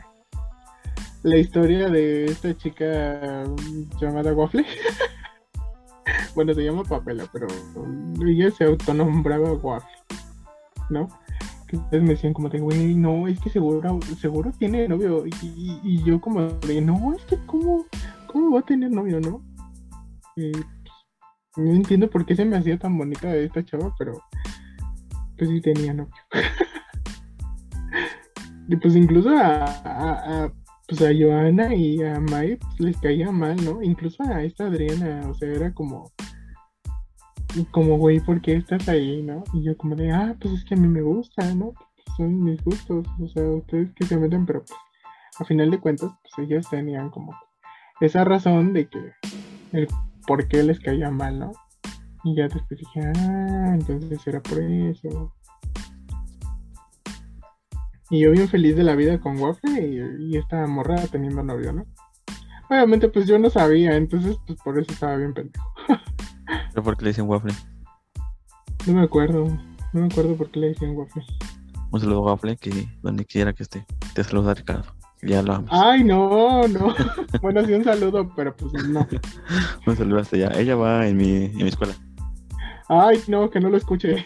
la historia de esta chica llamada Waffle. bueno, se llama Papela, pero ella se autonombraba Waffle, ¿no? Entonces me decían como de, güey, no, es que seguro, seguro tiene novio. Y, yo como de, no, es que cómo, cómo va a tener novio, ¿no? Pues, no entiendo por qué se me hacía tan bonita esta chava, pero pues sí tenía novio. y pues incluso a, pues a Joana y a Mai pues, les caía mal, ¿no? Incluso a esta Adriana, o sea, era como, como, güey, ¿por qué estás ahí, no? Y yo como de, ah, pues es que a mí me gusta, ¿no? Son mis gustos, o sea, ustedes que se meten, pero pues, a final de cuentas, pues ellos tenían como esa razón de que el por qué les caía mal, ¿no? Y ya después dije, ah, entonces era por eso. Y yo bien feliz de la vida con Waffle y, esta morra teniendo novio, ¿no? Obviamente, pues yo no sabía, entonces, pues por eso estaba bien pendejo. ¿Pero por qué le dicen Waffle? No me acuerdo, no me acuerdo por qué le decían Waffle. Un saludo a Waffle, que donde quiera que esté. Te saluda Ricardo. Ya lo amo. Ay, no, no. bueno, sí, un saludo, pero pues no. un saludo hasta allá. Ella va en mi, en mi escuela. Ay, no, que no lo escuche.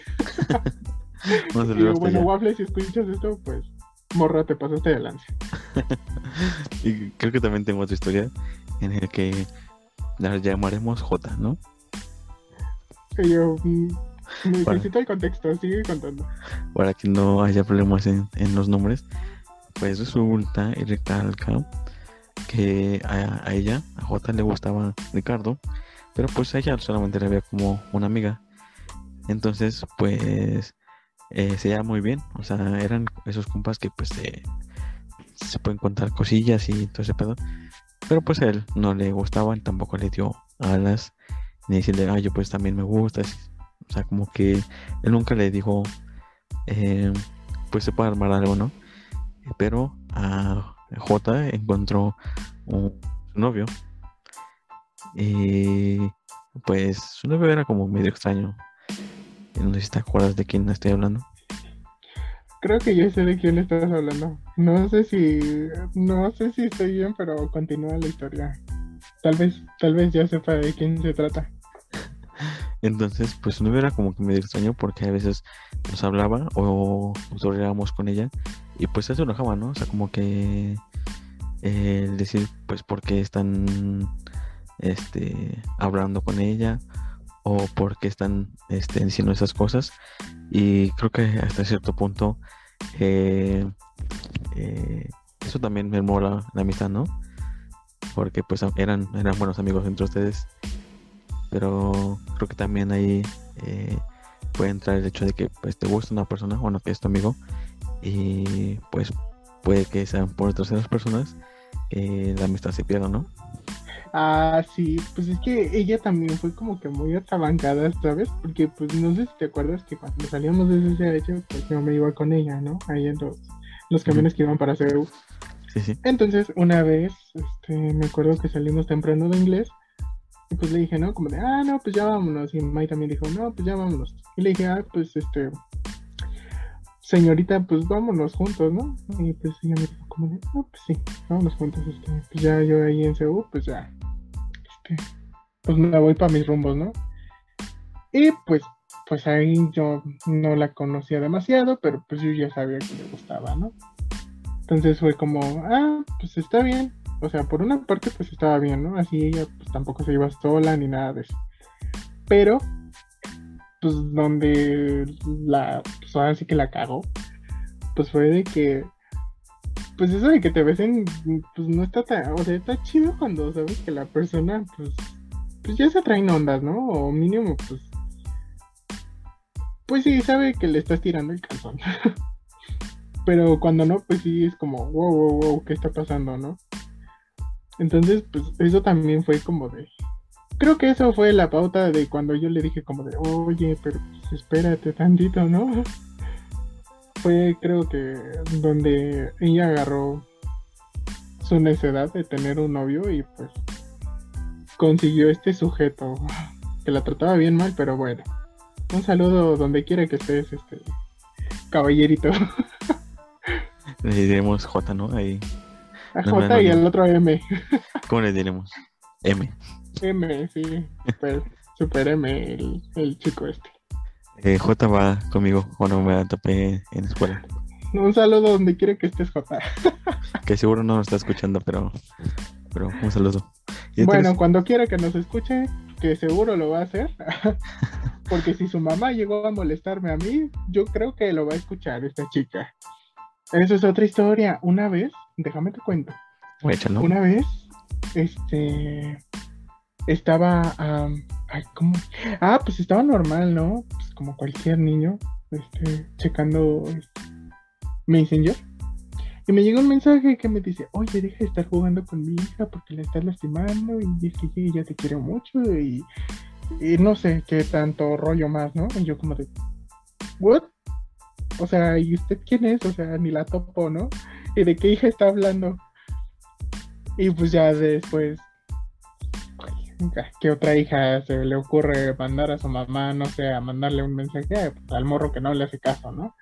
bueno, Waffle, si escuchas esto, pues morra, te pasaste de lance. y creo que también tengo otra historia en la que la llamaremos J, ¿no? yo mm, necesito el contexto, sigue contando. Para que no haya problemas en, los nombres, pues resulta y recalca que a, ella, a J le gustaba Ricardo, pero pues a ella solamente la veía como una amiga. Entonces, pues eh, se lleva muy bien, o sea, eran esos compas que pues se pueden contar cosillas y todo ese pedo. Pero pues a él no le gustaban, tampoco le dio alas, ni decirle, ah, yo pues también me gusta. O sea, como que él nunca le dijo, eh, pues se puede armar algo, ¿no? Pero a J encontró un novio. Y pues su novio era como medio extraño. No sé si te acuerdas de quién estoy hablando. Creo que yo sé de quién estás hablando. No sé si no sé si estoy bien, pero continúa la historia. Tal vez tal vez ya sepa de quién se trata. Entonces, pues no era como que medio extraño porque a veces nos hablaba o nos con ella y pues eso enojaba, ¿no? O sea, como que eh, el decir, pues, por qué están este, hablando con ella o por qué están este, diciendo esas cosas. Y creo que hasta cierto punto eh, eh, eso también me mola la, amistad, ¿no? Porque pues eran, eran buenos amigos entre ustedes. Pero creo que también ahí eh, puede entrar el hecho de que pues te gusta una persona, bueno, que es tu amigo. Y pues puede que sean por terceras personas la amistad se pierda, ¿no? Ah, sí, pues es que ella también fue como que muy atrabancada, ¿sabes? Porque pues no sé si te acuerdas que cuando salíamos de ese hecho, pues yo me iba con ella, ¿no? Ahí en los, los camiones que iban para CEU. Sí, sí. Entonces, una vez, este, me acuerdo que salimos temprano de inglés, y pues le dije, ¿no? Como de, ah, no, pues ya vámonos. Y Mai también dijo, no, pues ya vámonos. Y le dije, ah, pues este, señorita, pues vámonos juntos, ¿no? Y pues ella me dijo, como de, no, pues sí, vámonos juntos. Este, pues ya yo ahí en CEU, pues ya pues me voy para mis rumbos, ¿no? Y pues, pues ahí yo no la conocía demasiado, pero pues yo ya sabía que le gustaba, ¿no? Entonces fue como, ah, pues está bien. O sea, por una parte pues estaba bien, ¿no? Así ella pues tampoco se iba sola ni nada de eso. Pero, pues donde la, pues sí que la cagó, pues fue de que pues eso de que te besen, pues no está tan, o sea, está chido cuando sabes que la persona, pues, pues ya se traen ondas, ¿no? O mínimo, pues, pues sí, sabe que le estás tirando el calzón. Pero cuando no, pues sí es como, wow, wow, wow, ¿qué está pasando, no? Entonces, pues eso también fue como de... Creo que eso fue la pauta de cuando yo le dije como de, oye, pero pues espérate tantito, ¿no? Fue creo que donde ella agarró su necedad de tener un novio y pues consiguió este sujeto que la trataba bien mal, pero bueno. Un saludo donde quiera que estés, este caballerito. Le diremos J, ¿no? Ahí. A J y al otro M. ¿Cómo le diremos? M. M, sí. Super, super M, el, el chico este. Eh, J va conmigo cuando me topé en la escuela. Un saludo donde quiera que estés, J. que seguro no nos está escuchando, pero, pero un saludo. Bueno, cuando quiera que nos escuche, que seguro lo va a hacer. Porque si su mamá llegó a molestarme a mí, yo creo que lo va a escuchar esta chica. Eso es otra historia. Una vez, déjame te cuento. Échalo. Una vez, este, estaba, ay, ¿cómo? Ah, pues estaba normal, ¿no? como cualquier niño, este, checando este, Messenger. Y me llegó un mensaje que me dice, oye, deja de estar jugando con mi hija porque la estás lastimando y es que ella te quiere mucho y, no sé qué tanto rollo más, ¿no? Y yo como de, ¿what? O sea, ¿y usted quién es? O sea, ni la topo, ¿no? ¿Y de qué hija está hablando? Y pues ya después ¿Qué otra hija se le ocurre mandar a su mamá, no sé, a mandarle un mensaje pues, al morro que no le hace caso, ¿no?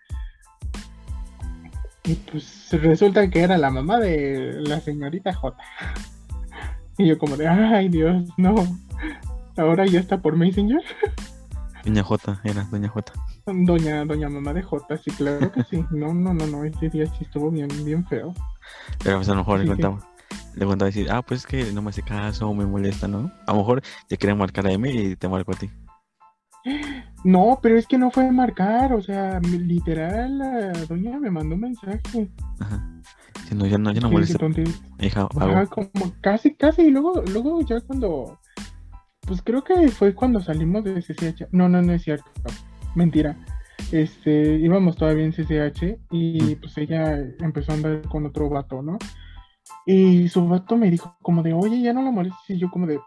Y pues resulta que era la mamá de la señorita J. Y yo como de, ay Dios, no. Ahora ya está por Messenger. Doña J, era Doña J. Doña, doña mamá de J, sí, claro que sí. No, no, no, no, ese día sí estuvo bien, bien feo. Pero pues a lo mejor le sí. Le contaba decir, ah, pues es que no me hace caso me molesta, ¿no? A lo mejor te quieren marcar a M y te marco a ti. No, pero es que no fue marcar, o sea, literal, la doña me mandó un mensaje. Ajá. Si no, ya no, ya no Sí, molesta, hija, ajá, como casi, casi, y luego, luego ya cuando, pues creo que fue cuando salimos de CCH. No, no, no es cierto, mentira. Este, íbamos todavía en CCH y pues ella empezó a andar con otro vato, ¿no? Y su vato me dijo como de, oye, ya no la molestes, y yo como de,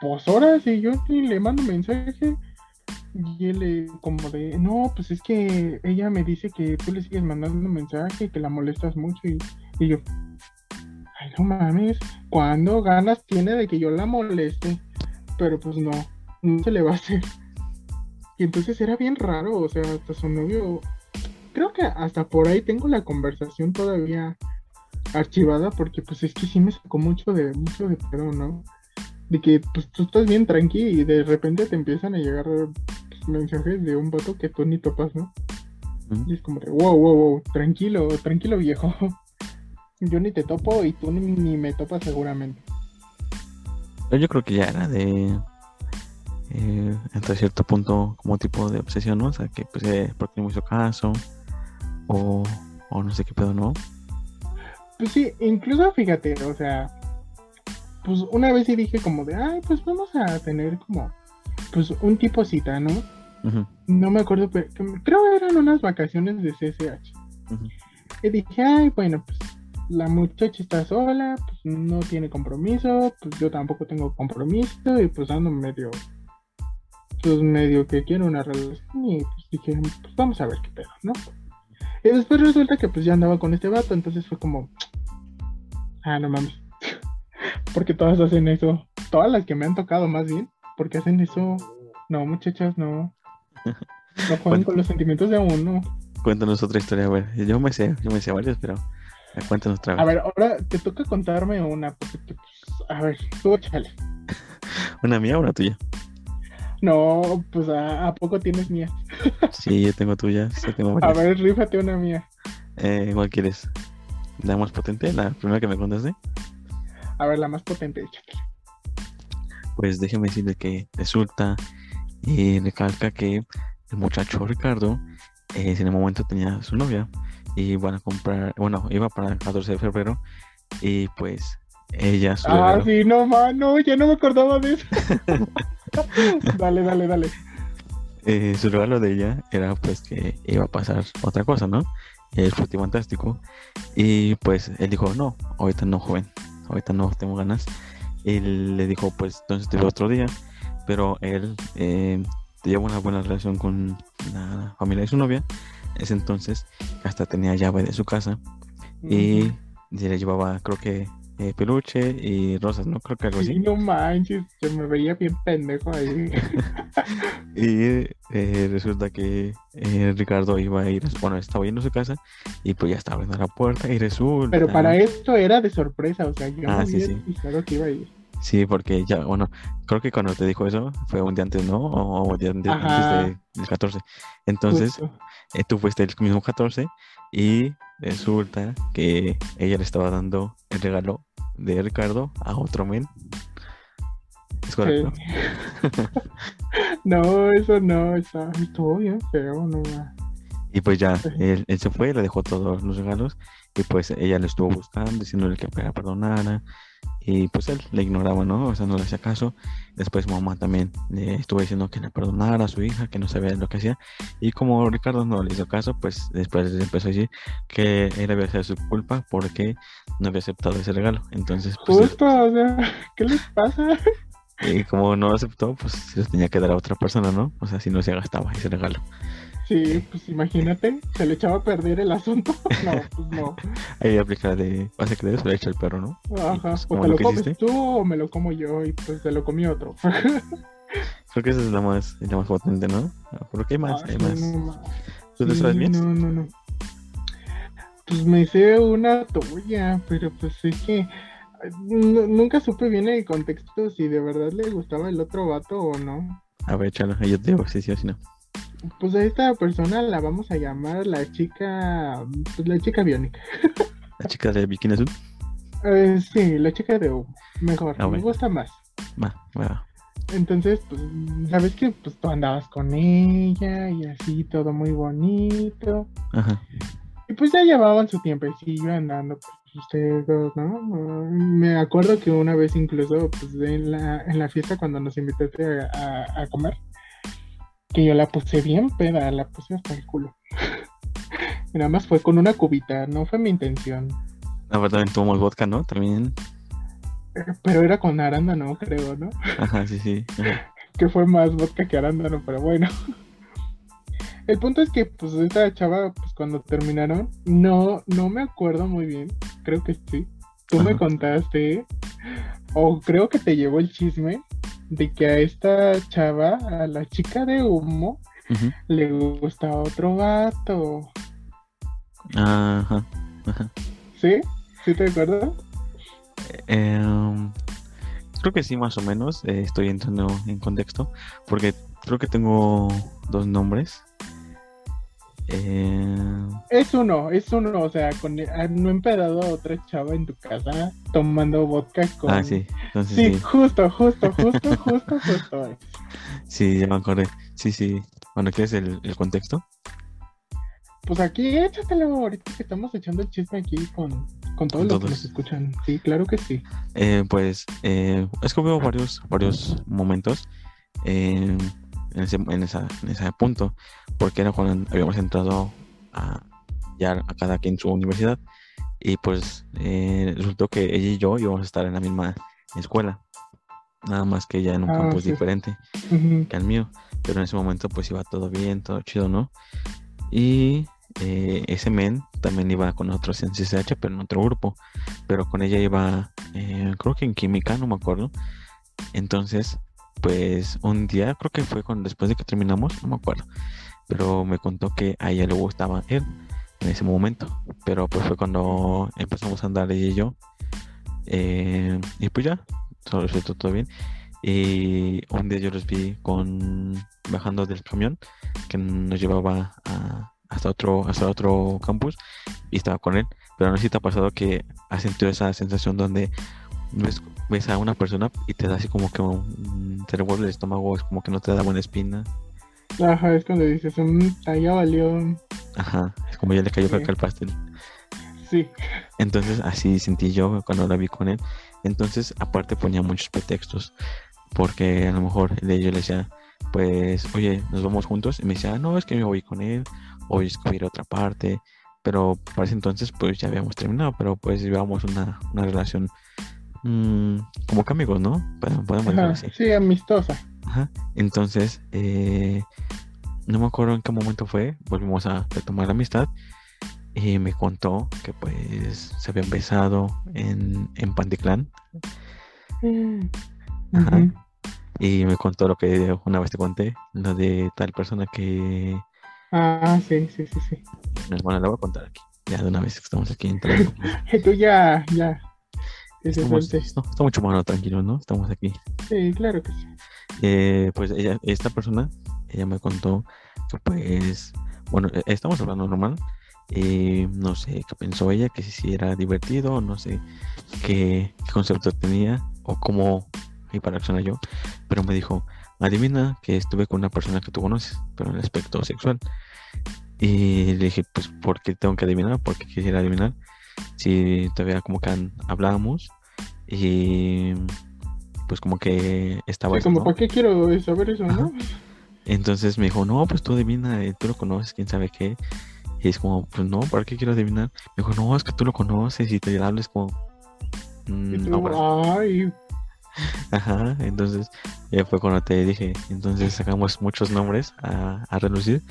pues ahora sí, yo sí le mando mensaje. Y él como de, no, pues es que ella me dice que tú le sigues mandando mensaje que la molestas mucho y, y yo, ay no mames, ¿cuándo ganas tiene de que yo la moleste? Pero pues no, no se le va a hacer. Y entonces era bien raro, o sea, hasta su novio, creo que hasta por ahí tengo la conversación todavía archivada porque pues es que sí me sacó mucho de, mucho de pedo, ¿no? De que pues tú estás bien tranqui y de repente te empiezan a llegar pues, mensajes de un vato que tú ni topas, ¿no? Y es como de, wow, wow, wow, tranquilo, tranquilo viejo. Yo ni te topo y tú ni, ni me topas seguramente. Yo creo que ya era de, eh, hasta cierto punto, como tipo de obsesión, ¿no? O sea, que pues, eh, porque no me hizo caso, o, o no sé qué pedo, ¿no? Pues sí, incluso fíjate, o sea, pues una vez sí dije como de, ay, pues vamos a tener como, pues un tipo cita, ¿no? No me acuerdo, pero creo eran unas vacaciones de CCH. Y dije, ay, bueno, pues la muchacha está sola, pues no tiene compromiso, pues yo tampoco tengo compromiso y pues ando medio, pues medio que quiero una relación y pues dije, pues vamos a ver qué pedo, ¿no? Y después resulta que pues ya andaba con este vato, entonces fue como, ah, no mames, porque todas hacen eso, todas las que me han tocado más bien, porque hacen eso, no muchachas, no, no Bueno. con los sentimientos de uno. Cuéntanos otra historia, a ver. Yo me sé, yo me sé varias, pero cuéntanos otra vez. A ver, ahora te toca contarme una, porque, pues, a ver, tú échale. ¿Una mía o una tuya? No, pues a, ¿a poco tienes mía. Sí, yo tengo tuya, tengo A ver, rífate una mía. Eh, ¿Cuál quieres? ¿La más potente? ¿La primera que me contaste? A ver, la más potente, échate. Pues déjeme decirle que resulta y recalca que el muchacho Ricardo eh, en el momento tenía su novia y van a comprar, bueno, iba para el 14 de febrero y pues ella su Ah, regalo- sí, no, mano, ya no me acordaba de eso. dale, dale, dale. Eh, su regalo de ella era pues que iba a pasar otra cosa, ¿no? El fantástico y pues él dijo, no, ahorita no, joven, ahorita no tengo ganas. Él le dijo, pues entonces te veo otro día, pero él eh, lleva una buena relación con la familia de su novia. Ese entonces hasta tenía llave de su casa y se le llevaba, creo que eh, peluche y rosas, ¿no? Creo que algo Sí, así. no manches, se me veía bien pendejo ahí. Y eh, resulta que eh, Ricardo iba a ir, bueno, estaba yendo a su casa y pues ya estaba abriendo la puerta y resulta. Pero para esto era de sorpresa, o sea, yo Ah, no sí, sí. que iba a ir. Sí, porque ya, bueno, creo que cuando te dijo eso fue un día antes, ¿no? O, un día antes, Ajá. antes de- del 14. Entonces, eh, tú fuiste el mismo 14 y resulta que ella le estaba dando el regalo de Ricardo a otro men. ¿Es correcto? No, eso no, está, estuvo bien feo, no. Y pues ya, Sí. él, él se fue, le dejó todos los regalos y pues ella le estuvo buscando, diciéndole que la perdonara y pues él le ignoraba, ¿no? O sea, no le hacía caso. Después mamá también le estuvo diciendo que le perdonara a su hija, que no sabía lo que hacía. Y como Ricardo no le hizo caso, pues después empezó a decir que él había sido su culpa porque no había aceptado ese regalo. Entonces, pues, Justo, o sea, ¿qué les pasa? y como no aceptó, pues se tenía que dar a otra persona, ¿no? O sea, si no se gastaba ese regalo. Sí, pues imagínate, se le echaba a perder el asunto. No, pues no. Ahí aplica de, vas a creer, se lo echa el perro, ¿no? Ajá, pues, o te lo lo comes tú o me lo como yo y pues se lo comió otro. Creo que esa es la más, la más potente, ¿no? Porque hay más, Ay, hay más. no. ¿Tú te sabes bien? No, no, no. Pues me sé una tuya, pero pues es que nunca supe bien el contexto si de verdad le gustaba el otro vato o no. A ver, échalo, yo te digo si sí o si no. Pues a esta persona la vamos a llamar la chica, pues la chica biónica. La chica de bikini azul. Eh, sí, la chica de humo, mejor, Ah, me gusta más. Va, va. Entonces, pues, sabes que pues tú andabas con ella y así todo muy bonito. Ajá. Y pues ya llevaban su tiempecillo andando, pues ustedes dos, ¿no? Me acuerdo que una vez incluso, pues en la, en la fiesta cuando nos invitaste a, a- a comer, que yo la puse bien peda, la puse hasta el culo. Nada más fue con una cubita, no fue mi intención. Ah, pero también tomamos vodka, ¿no? También. Eh, Pero era con arándano, creo, ¿no? Ajá, sí, sí. Ajá. que fue más vodka que arándano, pero bueno. El punto es que, pues, esta chava, pues, cuando terminaron, no, no me acuerdo muy bien, creo que sí. Tú me contaste, o creo que te llevó el chisme, de que a esta chava, a la chica de humo, le gusta otro vato. Ajá. Ajá. ¿Sí? ¿Sí te acuerdas? Em, creo que sí, más o menos. eh, estoy entrando en contexto. Porque creo que tengo dos nombres. Em, Es uno, es uno, o sea, con, no he empedado a otra chava en tu casa tomando vodka con... Ah, sí. Entonces Sí, sí. justo, justo, justo, justo, justo. Sí, ya me acordé. Sí, sí. Bueno, ¿quieres el, el contexto? Pues aquí échatelo ahorita que estamos echando el chisme aquí con, con todos los que nos escuchan. Sí, claro que sí. Eh, pues eh, es que hubo varios, varios momentos eh, en, ese, en, esa, en ese punto, porque era cuando habíamos entrado a, ya a cada quien su universidad y pues eh, resultó que ella y yo íbamos a estar en la misma escuela, nada más que ella en un Ah, campus sí. diferente que al mío, pero en ese momento pues iba todo bien, todo chido, ¿no? Y eh, ese men también iba con nosotros en CCH, pero en otro grupo, pero con ella iba, eh, creo que en química, no me acuerdo. Entonces, pues un día, creo que fue cuando, después de que terminamos, no me acuerdo, pero me contó que a ella le gustaba él en ese momento, pero pues fue cuando empezamos a andar ella y yo, eh, y pues ya, resultó todo bien. Y un día yo los vi con bajando del camión que nos llevaba hasta otro hasta otro campus y estaba con él. Pero no sé si te ha pasado que has sentido esa sensación donde ves, ves a una persona y te da así como que un- te revuelve el estómago, es como que no te da buena espina. Ajá, es cuando dices, "Mm, ah, ya valió. Ajá, es como ya le cayó Sí. caca el pastel. Sí, Entonces así sentí yo cuando la vi con él. Entonces aparte ponía muchos pretextos. Porque a lo mejor de yo le decía, pues, oye, nos vamos juntos. Y me decía, no, es que me voy con él. O es que voy a ir a otra parte. Pero para ese entonces pues ya habíamos terminado. Pero pues llevábamos una, una relación mm, como que amigos, ¿no? Podemos ajá, así. sí, amistosa. Ajá. Entonces, eh, no me acuerdo en qué momento fue, volvimos a retomar la amistad y me contó que pues se habían besado en, en Panticlán Ajá. Ujú. y me contó lo que una vez te conté, lo de tal persona que, Ah, sí, sí, sí, sí. bueno, la voy a contar aquí, ya de una vez que estamos aquí entrando. Tú ya, ya. Estamos, no, estamos chumando tranquilos, ¿no? Estamos aquí. Sí, claro que sí. Eh, pues ella, esta persona, ella me contó que pues, bueno, eh, estamos hablando normal y no sé qué pensó ella, que si, era divertido, no sé qué, qué concepto tenía o cómo iba a reaccionar yo, pero me dijo, adivina que estuve con una persona que tú conoces, pero en el aspecto sexual. Y le dije, pues, ¿por qué tengo que adivinar? Porque quisiera adivinar. Si todavía como que hablábamos y pues como que estaba Sí, como, ¿no? ¿para qué quiero saber eso, no? Entonces me dijo, no, pues tú adivina, eh, tú lo conoces, quién sabe qué. Y es como, pues no, ¿para qué quiero adivinar? Me dijo, no, es que tú lo conoces y te hables como... "Mm, Y tú, no, ¿verdad?". ay, Ajá, entonces ya fue cuando te dije, entonces sacamos muchos nombres a, a relucir,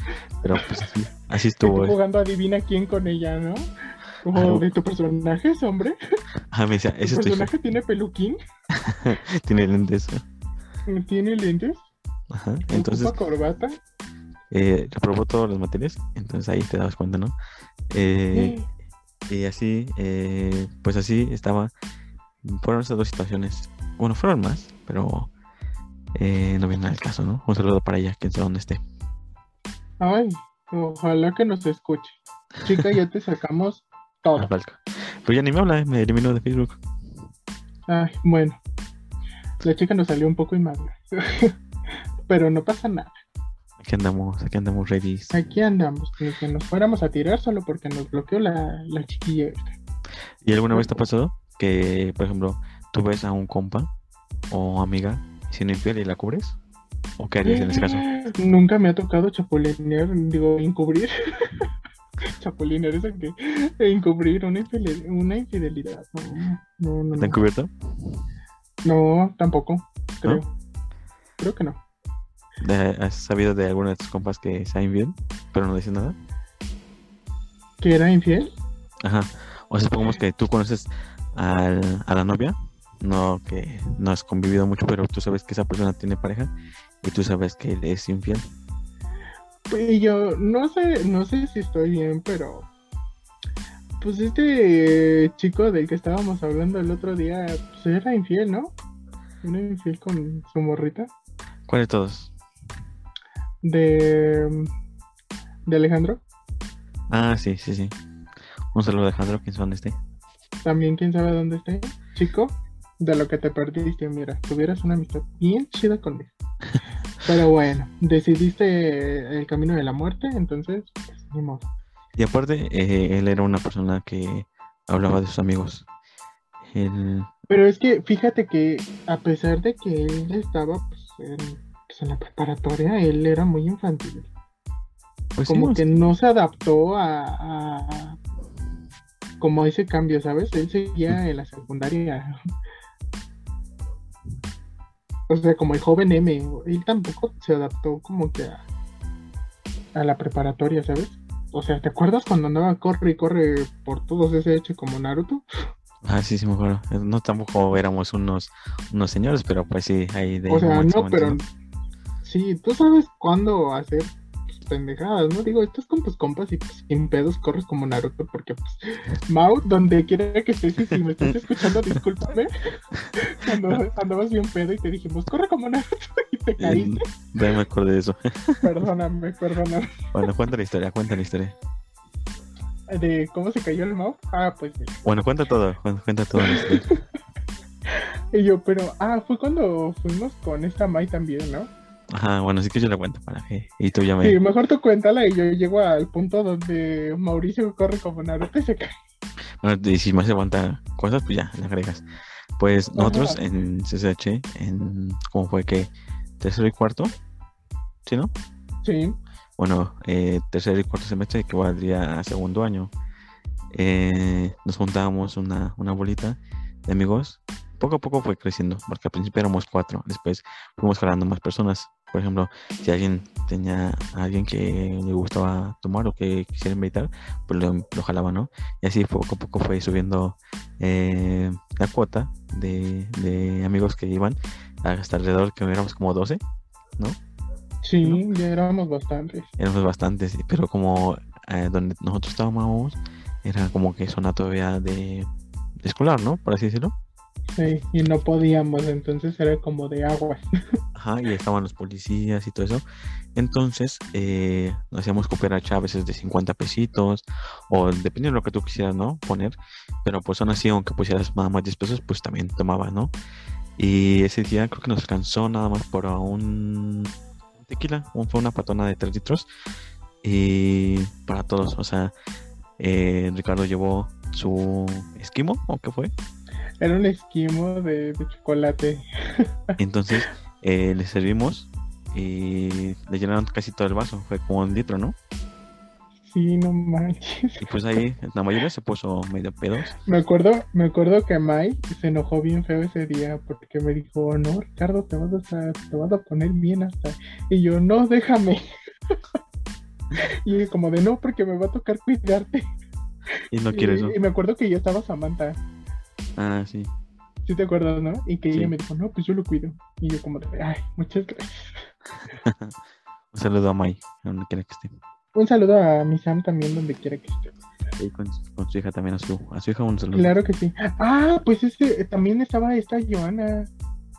pero pues así, así que tú estuvo. jugando adivina quién con ella, ¿no? De tu personaje, es hombre. Ajá, me decía, ¿Tu ese es tu hijo, personaje tiene peluquín? tiene lentes. ¿Tiene lentes? Ajá, entonces ¿Ocupa corbata? eh, reprobó todas las materias, entonces ahí te das cuenta, ¿no? Eh, Y así, eh, pues así estaba. Fueron esas dos situaciones. Bueno, fueron más, pero eh, no viene al caso, ¿no? Un saludo para ella, quien sea donde esté. Ay, ojalá que nos escuche. Chica, ya te sacamos todo. Ah. Pero ya ni me habla, me eliminó de Facebook. Ay, bueno. La chica nos salió un poco inmadura. Pero no pasa nada. Aquí andamos, aquí andamos ready. Aquí andamos. Ni que nos fuéramos a tirar solo porque nos bloqueó la, la chiquilla. esta. ¿Y alguna vez te ha pasado que, por ejemplo, tú ves a un compa o amiga siendo infiel y la cubres? ¿O qué harías en ese caso? Nunca me ha tocado chapulinear, digo, encubrir. chapulinear es el que encubrir una, infidel- una infidelidad. No, no, no. ¿Te han No, tampoco. Creo. Creo que no. ¿De- ¿Has sabido de alguno de tus compas que sea infiel, pero no dice nada? ¿Que era infiel? Ajá. O sea, supongamos que tú conoces al- a la novia, no que no has convivido mucho, pero tú sabes que esa persona tiene pareja y tú sabes que él es infiel. Pues yo no sé, no sé si estoy bien, pero pues este chico del que estábamos hablando el otro día, pues era infiel, ¿no? Era infiel con su morrita ¿Cuál de todos? de de Alejandro. Ah, sí, sí, sí. Un saludo a Alejandro, quien sea donde esté. También quién sabe dónde esté, chico, de lo que te perdiste, mira, tuvieras una amistad bien chida conmigo. Pero bueno, decidiste el camino de la muerte, entonces, pues, ni modo. Y aparte, eh, él era una persona que hablaba de sus amigos. Él, Pero es que fíjate que a pesar de que él estaba pues, en, pues, en la preparatoria, él era muy infantil. pues Como que no se adaptó a, a- como a ese cambio, ¿sabes? Él seguía en la secundaria. O sea, como el joven M, él tampoco se adaptó como que a, a la preparatoria, ¿sabes? O sea, ¿te acuerdas cuando andaba corre y corre por todos ese hecho como Naruto? Ah, sí, sí, me acuerdo. No tampoco éramos unos, unos señores, pero pues sí, ahí de O sea, no, pero sí, tú sabes cuándo hacer pendejadas, ¿no? Digo, estás con tus compas y pues, sin pedos corres como Naruto, porque pues Mau, donde quiera que estés y si me estás escuchando, discúlpame. Cuando andabas bien pedo y te dijimos, corre como Naruto y te caíste. ya me acordé de eso. Perdóname, perdóname. Bueno, cuenta la historia, cuenta la historia. De cómo se cayó el Mau. Ah, pues. Bueno, cuenta todo, cuenta, cuenta todo la historia. Y yo, pero, ah, fue cuando fuimos con esta Mai también, ¿no? Ajá, bueno, sí que yo la cuento para que. Y tú ya me. Sí, mejor tú cuéntala y yo llego al punto donde Mauricio corre como Naruto y se cae. Bueno, y si más aguanta cosas, pues ya, le agregas. Pues nosotros en CCH, en. ¿Cómo fue que? Tercero y cuarto. ¿Sí, no? Sí. Bueno, eh, tercer y cuarto semestre que valdría a segundo año. eh, nos juntábamos una, una bolita de amigos. Poco a poco fue creciendo, porque al principio éramos cuatro. Después fuimos jalando más personas. Por ejemplo, si alguien tenía a alguien que le gustaba tomar o que quisiera invitar, pues lo, lo jalaba, ¿no? Y así poco a poco fue subiendo eh, la cuota de, de amigos que iban hasta alrededor, que éramos como 12. Sí, ya éramos bastantes. éramos bastantes, pero como eh, donde nosotros estábamos era como que zona todavía de, de escolar, ¿no? Por así decirlo. Sí, y no podíamos, entonces era como de agua. Ajá, y estaban los policías y todo eso. Entonces, eh, hacíamos cooperacha a veces de 50 pesitos, o dependiendo de lo que tú quisieras, ¿no? Poner. Pero pues aún así, aunque pusieras nada más 10 pesos, pues también tomaba, ¿no? Y ese día creo que nos alcanzó nada más por un tequila, un- fue una patona de 3 litros. Y para todos, o sea, eh, Ricardo llevó su esquimo, ¿o qué fue? Era un esquimo de, de chocolate. Entonces eh, le servimos y le llenaron casi todo el vaso, fue como un litro, ¿no? Sí, no manches. Y pues ahí la mayoría se puso medio pedos. Me acuerdo, me acuerdo que Mai se enojó bien feo ese día porque me dijo, no, Ricardo, te vas a, te vas a poner bien hasta. Y yo, no, déjame. y como de no, porque me va a tocar cuidarte. Y no quiere y, eso. y me acuerdo que yo estaba Samantha. Ah, sí. ¿Sí te acuerdas, no? Y que Sí. ella me dijo, no, pues yo lo cuido. Y yo como ay, muchas gracias. Un saludo a Mai, donde quiera que esté. Un saludo a mi Sam también, donde quiera que esté. Y con, con su hija también, a su, a su hija un saludo. Claro que sí. Ah, pues este, también estaba esta Joana.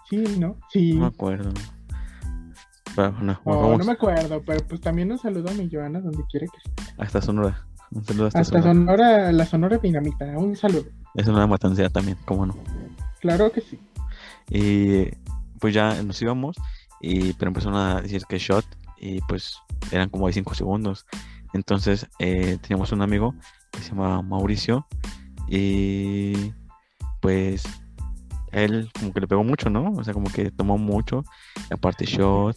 Sí, ¿no? Sí. No me acuerdo. Pero, no, Oh, no me acuerdo, pero pues también un saludo a mi Joana donde quiera que esté. hasta Sonora. Un saludo hasta, Hasta Sonora. Sonora, la Sonora Dinamita, un saludo. Es una matancera también, cómo no. Claro que sí. Y pues ya nos íbamos, y, pero empezaron a decir que shot, y pues eran como de 5 segundos. Entonces eh, teníamos un amigo que se llama Mauricio, y pues él como que le pegó mucho, ¿no? O sea, como que tomó mucho, y aparte shot,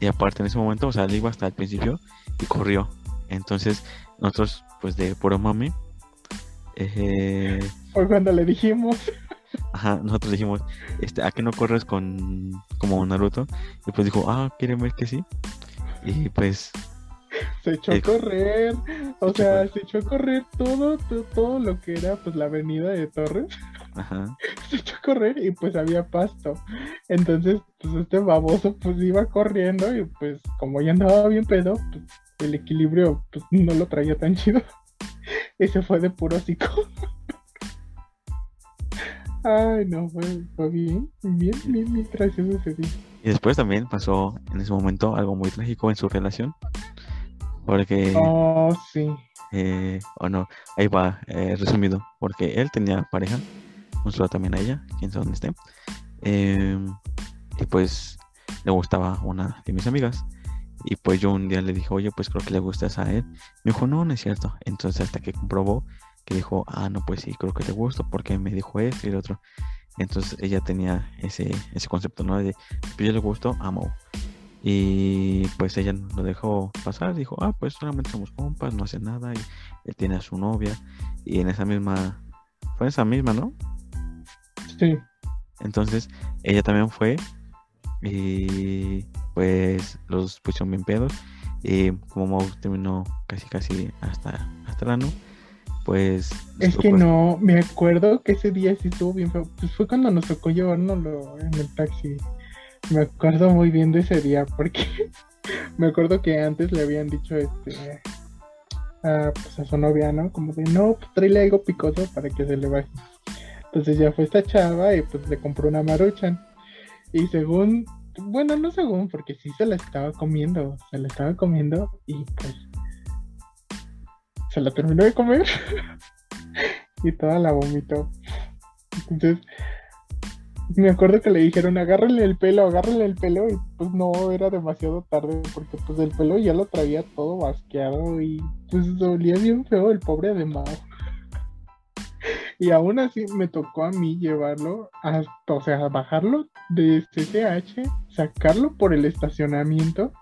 y aparte en ese momento, o sea, él iba hasta el principio y corrió. Entonces nosotros, pues de puro mami, eh, Fue cuando le dijimos, Ajá, nosotros dijimos, este, ¿a qué no corres con como Naruto? Y pues dijo, ah, ¿quieren ver que sí? Y pues, se echó Eh, a correr, o sea, se echó a correr todo, todo, todo lo que era pues la avenida de Torres, ajá, se echó a correr y pues había pasto. Entonces, pues este baboso pues iba corriendo y pues como ya andaba bien pedo, pues el equilibrio pues no lo traía tan chido. Y se fue de puro hocico. Ay, no, fue, fue bien, bien, bien, bien gracioso ese día. y después también pasó en ese momento algo muy trágico en su relación, porque, Oh, sí. eh, o no, ahí va eh, resumido, porque él tenía pareja, un también a ella, quién sabe dónde esté, em, y pues le gustaba una de mis amigas. Y pues yo un día le dije, oye, pues creo que le gustas a él. Me dijo, no, no es cierto. Entonces hasta que comprobó que dijo, ah, no, pues sí, creo que le gusto porque me dijo esto y el otro. Entonces ella tenía ese, ese concepto, ¿no? De, pues yo le gusto, amo. Y pues ella lo dejó pasar, dijo, ah, pues solamente somos compas, no hace nada. Y él tiene a su novia. Y en esa misma, fue en esa misma, ¿no? Sí. Entonces ella también fue y pues los pusieron bien pedos y como Mau terminó casi casi hasta hasta el ano, pues Es que no, me acuerdo que ese día sí estuvo bien feo. Pues fue cuando nos tocó llevárnoslo en el taxi. Me acuerdo muy bien de ese día porque me acuerdo que antes le habían dicho este a, pues a su novia, ¿no? Como de no, pues tráele algo picoso para que se le baje. Entonces ya fue esta chava y pues le compró una maruchan. Y según, bueno, no según, porque sí se la estaba comiendo, se la estaba comiendo y pues se la terminó de comer y toda la vomitó. Entonces, me acuerdo que le dijeron, agárrale el pelo, agárrale el pelo, y pues no, era demasiado tarde, porque pues el pelo ya lo traía todo basqueado y pues dolía bien feo el pobre de Mao. Y aún así me tocó a mí llevarlo, hasta, o sea, bajarlo de CCH, sacarlo por el estacionamiento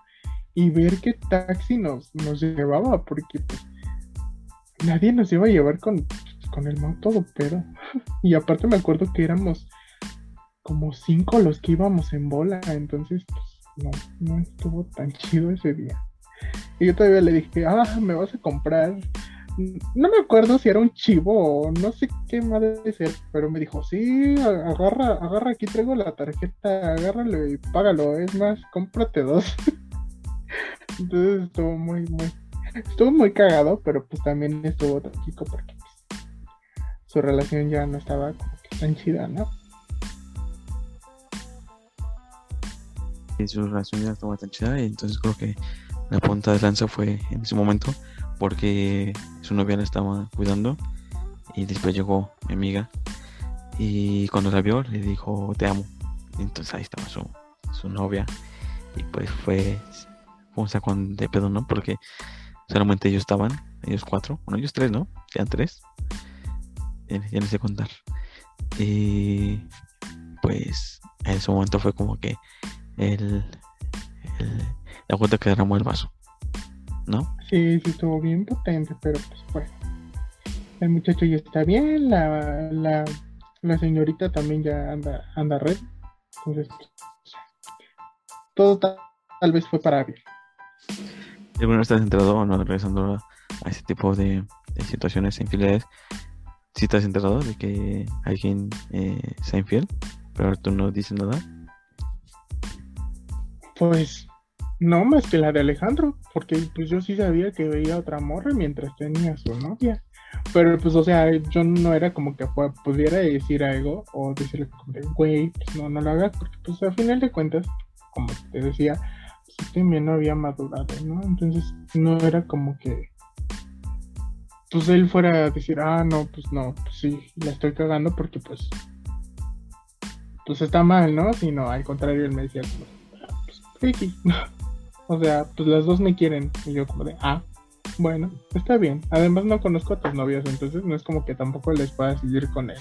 y ver qué taxi nos, nos llevaba, porque pues nadie nos iba a llevar con, con el Mau todo pero Y aparte me acuerdo que éramos como cinco los que íbamos en bola, entonces pues no, no estuvo tan chido ese día. Y yo todavía le dije, ah, me vas a comprar. No me acuerdo si era un chivo o no sé qué madre de ser, pero me dijo, sí, agarra, agarra, aquí traigo la tarjeta, agárralo y págalo, es más, cómprate dos. Entonces estuvo muy, muy, estuvo muy cagado, pero pues también estuvo trágico porque pues, su relación ya no estaba como que tan chida, ¿no? y su relación ya estaba tan chida y entonces creo que la punta de lanza fue en ese momento porque su novia la estaba cuidando y después llegó mi amiga y cuando la vio le dijo te amo entonces ahí estaba su, su novia y pues fue fue un de pedo no porque solamente ellos estaban ellos cuatro bueno ellos tres no eran tres ya, ya les sé contar. Y pues en ese momento fue como que el, la gota que el vaso, ¿no? Sí, sí estuvo bien potente, pero pues bueno. El muchacho ya está bien, la, la, la señorita también ya anda, anda red. Entonces, todo ta- tal vez fue para bien. Y bueno, estás enterado o no, regresando a, ese tipo de, de situaciones, infidelidades. Si estás enterado de que alguien eh, sea infiel, pero tú no dices nada. Pues no más que la de Alejandro, porque pues yo sí sabía que veía otra morra mientras tenía a su novia. Pero pues, o sea, yo no era como que pu- pudiera decir algo o decirle, güey, pues no, no lo hagas, porque pues al final de cuentas, como te decía, pues, también no había madurado, ¿no? Entonces no era como que pues él fuera a decir, ah, no, pues no, pues sí, la estoy cagando porque pues pues está mal, ¿no? Sino al contrario, él me decía, pues, pues o sea, pues las dos me quieren. Y yo como de, ah, bueno, está bien. Además no conozco a tus novios, entonces no es como que tampoco les pueda seguir con el,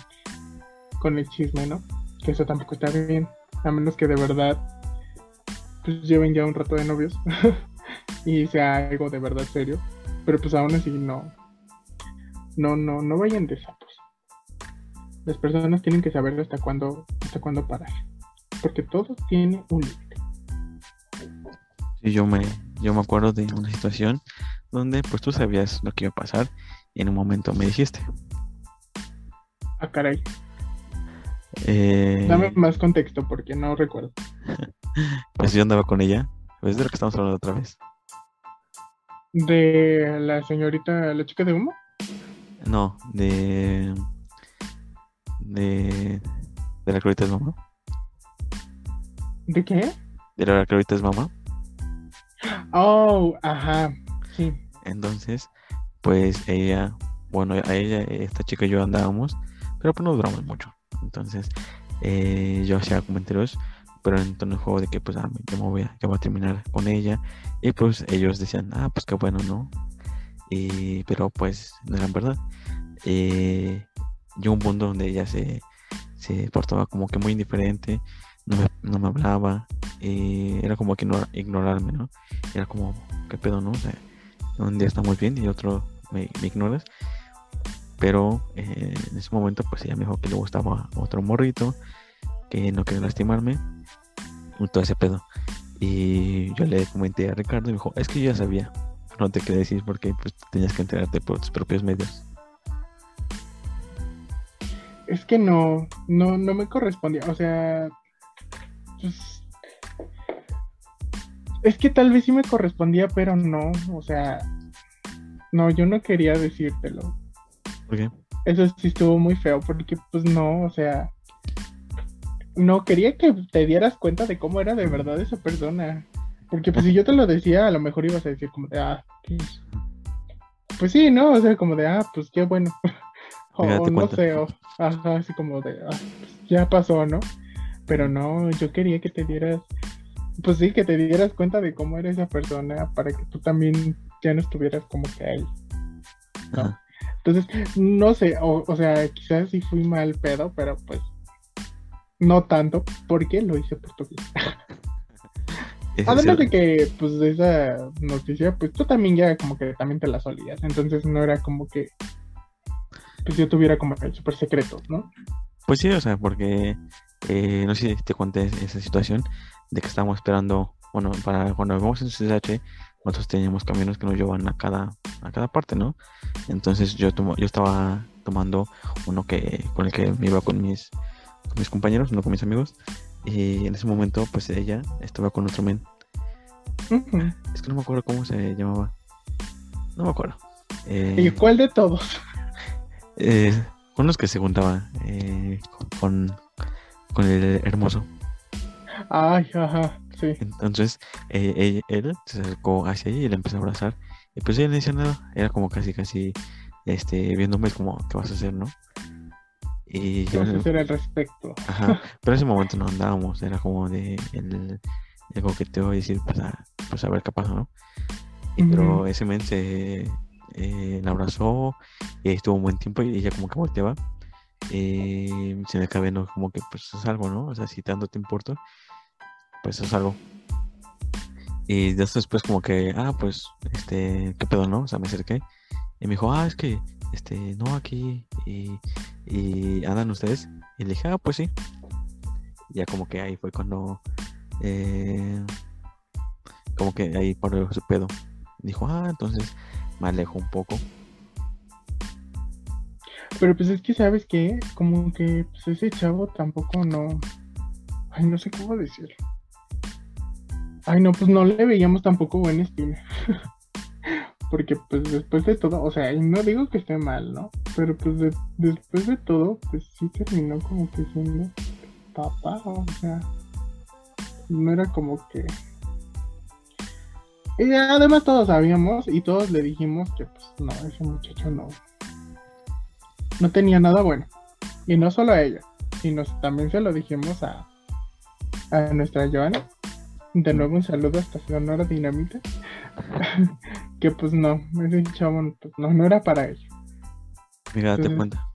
con el chisme, ¿no? Que eso tampoco está bien. A menos que de verdad pues lleven ya un rato de novios y sea algo de verdad serio. Pero pues aún así no. No, no, no vayan de sapos. Las personas tienen que saber hasta cuándo, hasta cuándo parar. Porque todo tiene un límite. Yo me, yo me acuerdo de una situación donde pues tú sabías lo que iba a pasar y en un momento me dijiste. Ah, caray. Eh, Dame más contexto porque no recuerdo. pues yo andaba con ella. ¿Ves de lo que estamos hablando otra vez? ¿De la señorita, la chica de humo? No, de. De. De la que es mamá. ¿De qué? De la que es mamá. Oh, ajá. Entonces, pues ella, bueno, a ella, esta chica y yo andábamos, pero pues no duramos mucho. Entonces, eh, yo hacía comentarios, pero en tono de juego de que pues ah, yo me voy a, voy a terminar con ella. Y pues ellos decían, ah, pues qué bueno, ¿no? Y, pero pues no eran verdad. Yo un punto donde ella se, se portaba como que muy indiferente, no me, me hablaba, eh, era como que ignorarme, ¿no? Era como, ¿qué pedo, no? Un día estamos bien y otro me, ignoras. Pero eh, en ese momento, pues ella me dijo que le gustaba otro morrito, que no quería lastimarme, todo ese pedo. Y yo le comenté a Ricardo y me dijo, es que yo ya sabía, no te quería decir porque pues tenías que enterarte por tus propios medios. Es que no, no, no me correspondía, o sea, pues es que tal vez sí me correspondía, pero no, o sea, no, yo no quería decírtelo. ¿Por qué? Eso sí estuvo muy feo, porque pues no, o sea, no quería que te dieras cuenta de cómo era de verdad esa persona. Porque pues si yo te lo decía, a lo mejor ibas a decir como de, ah, pues, pues sí, ¿no? O sea, como de, ah, pues qué bueno. o no sé, o, ajá, así como de, ah, pues ya pasó, ¿no? Pero no, yo quería que te dieras pues sí, que te dieras cuenta de cómo era esa persona para que tú también ya no estuvieras como que ahí. Entonces, no sé, o, sea, quizás sí fui mal pedo, pero pues no tanto, porque lo hice por tu vida. Además de que, pues, esa noticia, pues tú también ya como que también te la solías, entonces no era como que, pues yo tuviera como el súper secreto, ¿no? Pues sí, o sea, porque, eh, no sé si te conté esa situación, de que estábamos esperando, bueno, para cuando vamos en CSH, nosotros teníamos camiones que nos llevan a cada, a cada parte, ¿no? Entonces yo, tomo, yo estaba tomando uno que con el que me iba con mis, mis compañeros, no con mis amigos, y en ese momento, pues ella estaba con otro men. Es que no me acuerdo cómo se llamaba. No me acuerdo. Eh, ¿Y cuál de todos? Eh, con los que se juntaba eh, con, con el hermoso. Ay, ajá, sí. Entonces, eh, él, se acercó hacia ella y le empezó a abrazar. Y pues ella no decía nada. Era como casi, casi, este, viéndome como, ¿qué vas a hacer, no? Y ¿Qué vas a hacer al respecto? Ajá, pero en ese momento no andábamos. Era como de el, el coqueteo y decir, pues a, pues a ver qué pasa, ¿no? Y, Pero ese men se eh, la abrazó y estuvo un buen tiempo y ella como que volteaba. Se me acaba viendo como que pues es algo, ¿no? O sea, si tanto te importa, pues es algo. Y después como que, ah, pues, este, ¿qué pedo, no? O sea, me acerqué y me dijo, ah, es que, este, no, aquí, y, y andan ustedes. Y le dije, ah, pues sí. ya como que ahí fue cuando, eh, como que ahí paró su pedo. Dijo, ah, entonces me alejo un poco. Pero pues es que, ¿sabes qué? Como que pues ese chavo tampoco no... Ay, no sé cómo decirlo. Ay, no, pues no le veíamos tampoco buen estilo. Porque pues después de todo, o sea, no digo que esté mal, ¿no? Pero pues después de todo, pues sí terminó como que siendo papá, o sea, no era como que Y además todos sabíamos y todos le dijimos que pues no, ese muchacho no, no tenía nada bueno. Y no solo a ella, sino también se lo dijimos a, a nuestra Joana. De nuevo un saludo hasta Sonora Dinamita. que pues no, ese chavo pues, no, no era para ella. Amiga, date cuenta.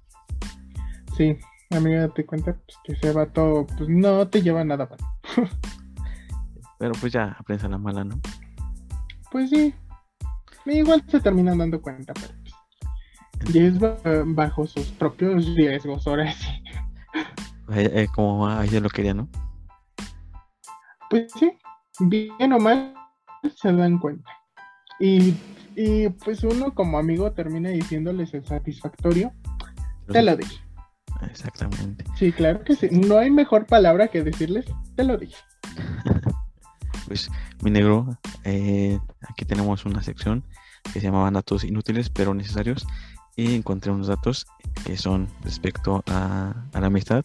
Sí, amiga, date cuenta pues, que ese vato pues no te lleva nada bueno. Pero pues ya aprensa la mala, ¿no? Pues sí. Igual se terminan dando cuenta, pero y es bajo sus propios riesgos, ahora sí. Eh, eh, como ella lo quería, ¿no? Pues sí, bien o mal se dan cuenta. Y, y pues uno como amigo termina diciéndoles el satisfactorio, te lo dije. Exactamente. Sí, claro que sí. No hay mejor palabra que decirles, te lo dije. pues mi negro, eh, aquí tenemos una sección que se llama datos inútiles pero necesarios y encontré unos datos que son respecto a, la amistad.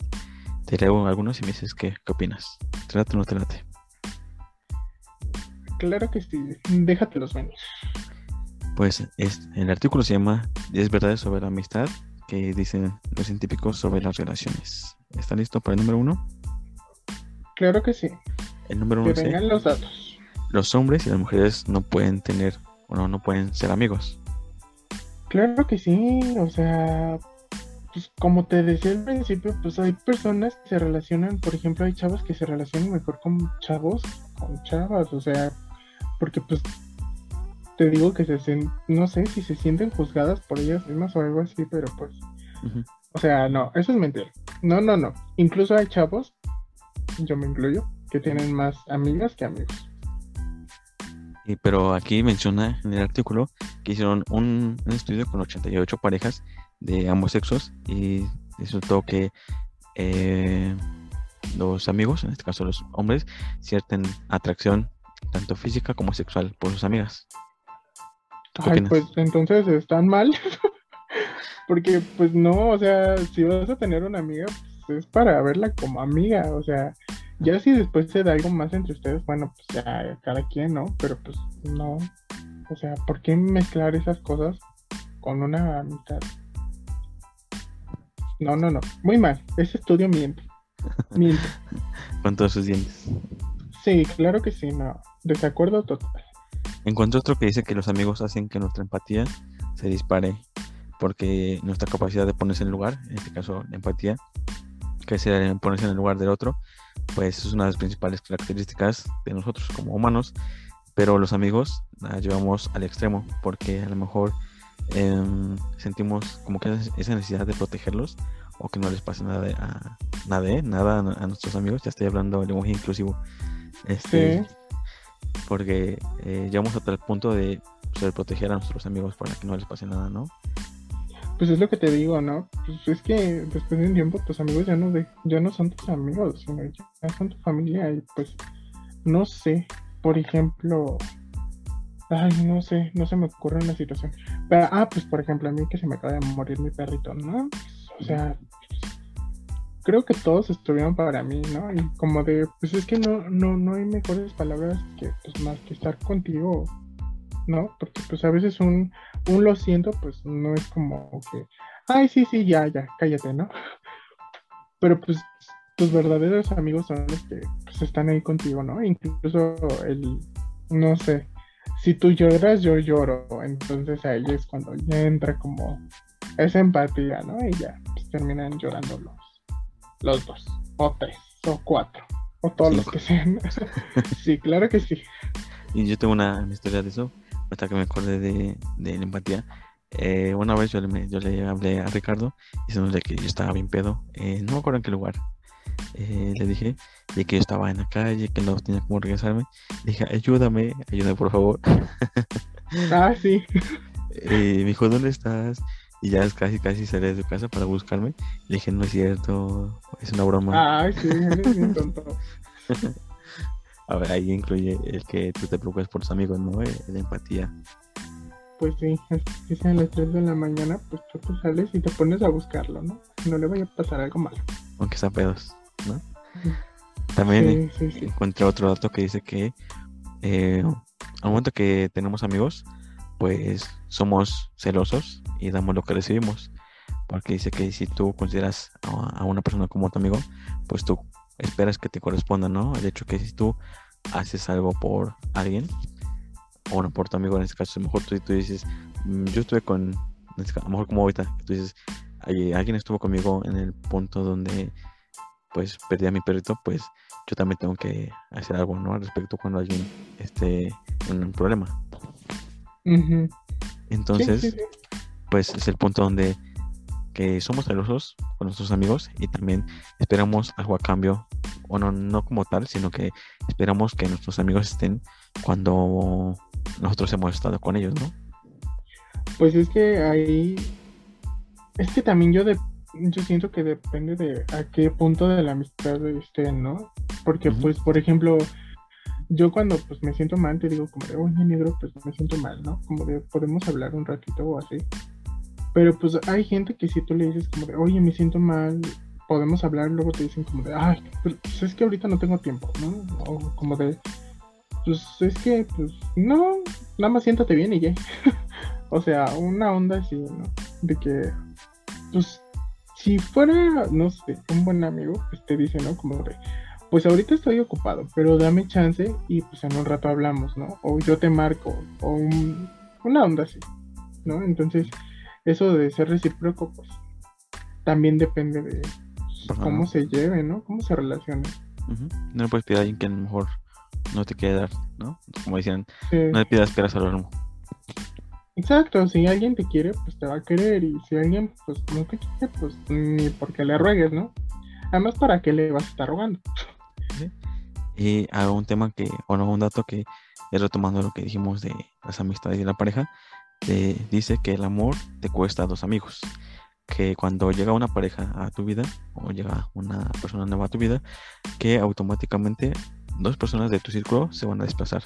Te leo algunos y me dices qué, qué opinas. ¿Trate o no trate? Claro que sí, déjatelos venir. Pues es, el artículo se llama 10 verdades sobre la amistad que dicen los científicos sobre las relaciones. ¿Está listo para el número uno? Claro que sí. El número uno que vengan los datos. Los hombres y las mujeres no pueden tener o no, no pueden ser amigos. Claro que sí, o sea, pues como te decía al principio, pues hay personas que se relacionan, por ejemplo, hay chavos que se relacionan mejor con chavos, con chavas, o sea, porque pues te digo que se no sé si se sienten juzgadas por ellas mismas o algo así, pero pues, o sea, no, eso es mentira. No, no, no. Incluso hay chavos, yo me incluyo, que tienen más amigas que amigos. Y, pero aquí menciona en el artículo que hicieron un, estudio con 88 parejas de ambos sexos y resultó que eh, los amigos, en este caso los hombres, sienten atracción tanto física como sexual por sus amigas. Ay, pues entonces están mal. Porque pues no, o sea, si vas a tener una amiga, pues es para verla como amiga, o sea, ya si después se da algo más entre ustedes, bueno, pues ya cada quien, ¿no? Pero pues no. O sea, ¿por qué mezclar esas cosas con una amistad? No, no, no. Muy mal. Ese estudio miente. Miente. con todos sus dientes. Sí, claro que sí, no. Desacuerdo total. Encuentro otro que dice que los amigos hacen que nuestra empatía se dispare porque nuestra capacidad de ponerse en lugar, en este caso empatía, que es ponerse en el lugar del otro, pues es una de las principales características de nosotros como humanos, pero los amigos la llevamos al extremo porque a lo mejor em, sentimos como que esa necesidad de protegerlos o que no les pase nada, a, nada, nada a, nuestros amigos, ya estoy hablando de lenguaje inclusivo. Este, Porque eh, llegamos hasta el punto de pues, proteger a nuestros amigos para que no les pase nada, ¿no? Pues es lo que te digo, ¿no? Pues es que después de un tiempo tus amigos ya no, de, ya no son tus amigos, sino ya son tu familia y pues no sé, por ejemplo, ay, no sé, no se me ocurre una situación. Ah, pues por ejemplo, a mí que se me acaba de morir mi perrito, ¿no? o sea, creo que todos estuvieron para mí, ¿no? Y como de, pues es que no, no, no hay mejores palabras que pues más que estar contigo ¿no? Porque pues a veces un, un lo siento, pues no es como que, ay, sí, sí, ya, ya, cállate, ¿no? Pero pues tus verdaderos amigos son los que pues, están ahí contigo, ¿no? Incluso el, no sé, si tú lloras, yo lloro, entonces ahí es cuando ya entra como esa empatía, ¿no? Y ya pues, terminan llorando los, los dos, o tres, o cuatro, o todos los que sean. sí, claro que sí. Y yo tengo una historia de eso hasta que me acordé de, la empatía. Eh, una vez yo le, yo le hablé a Ricardo diciéndole que yo estaba bien pedo, eh, no me acuerdo en qué lugar. Eh, le dije y que yo estaba en la calle, que no tenía cómo regresarme. Le dije, ayúdame, ayúdame por favor. Ah, sí. me dijo, ¿dónde estás? Y ya casi, casi salí de su casa para buscarme. Le dije, no es cierto, es una broma. Ay, sí, bien tonto. A ver, ahí incluye el que tú te preocupes por tus amigos, ¿no? Eh, la empatía. Pues sí, si sea a las 3 de la mañana, pues tú te sales y te pones a buscarlo, ¿no? No le vaya a pasar algo malo. Aunque sea pedos, ¿no? También encontré otro dato que dice que eh, al momento que tenemos amigos, pues somos celosos y damos lo que recibimos. Porque dice que si tú consideras a, una persona como tu amigo, pues tú esperas que te corresponda, ¿no? El hecho que si tú haces algo por alguien, o bueno, por tu amigo en este caso, a lo mejor tú, tú dices, mm, yo estuve con, a lo mejor como ahorita, tú dices, alguien estuvo conmigo en el punto donde pues perdí a mi perrito, pues yo también tengo que hacer algo, ¿no? Al respecto cuando alguien esté en un problema. Entonces, pues es el punto donde que somos celosos con nuestros amigos y también esperamos algo a cambio, o no, no como tal, sino que esperamos que nuestros amigos estén cuando nosotros hemos estado con ellos, ¿no? Pues es que ahí, es que también yo, de, yo siento que depende de a qué punto de la amistad estén, ¿no? Porque pues, por ejemplo, yo cuando pues me siento mal te digo como de, oye negro, pues me siento mal, ¿no? Como de, podemos hablar un ratito o así. Pero pues hay gente que si tú le dices como de, oye, me siento mal, podemos hablar, luego te dicen como de, ay, pues es que ahorita no tengo tiempo, ¿no? O como de, pues es que, pues no, nada más siéntate bien y ya. o sea, una onda así, ¿no? De que, pues, si fuera, no sé, un buen amigo, pues te dice, ¿no? Como de, pues ahorita estoy ocupado, pero dame chance y pues en un rato hablamos, ¿no? O yo te marco, o una onda así, ¿no? Entonces, eso de ser recíproco, pues también depende de cómo se lleve, ¿no? Cómo se relacione. No le puedes pedir a alguien que a lo mejor no te quiere dar, ¿no? Como decían, no le pidas esperas al horno. Exacto, si alguien te quiere, pues te va a querer, y si alguien pues no te quiere, pues ni porque le ruegues, ¿no? Además, ¿para qué le vas a estar rogando? Y hago un tema que, bueno, un dato que es retomando lo que dijimos de las amistades y la pareja, dice que el amor te cuesta a dos amigos. Que cuando llega una pareja a tu vida o llega una persona nueva a tu vida, que automáticamente dos personas de tu círculo se van a desplazar.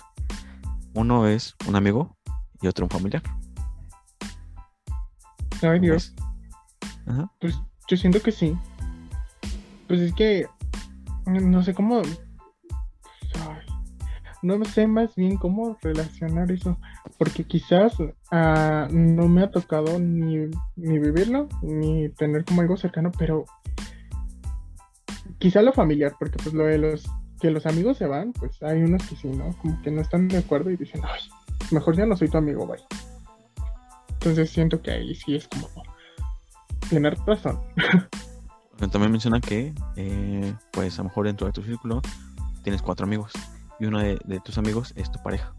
Uno es un amigo y otro un familiar. Ay Dios. Pues yo siento que sí. Pues es que no sé cómo no sé más bien cómo relacionar eso, porque quizás ah, no me ha tocado ni, ni vivirlo, ni tener como algo cercano, pero quizá lo familiar, porque pues lo de los que los amigos se van, pues hay unos que sí, ¿no? Como que no están de acuerdo y dicen, ay, mejor ya no soy tu amigo, bye. Entonces siento que ahí sí es como tener razón. También menciona que, eh, pues a lo mejor dentro de tu círculo tienes cuatro amigos y uno de, tus amigos es tu pareja.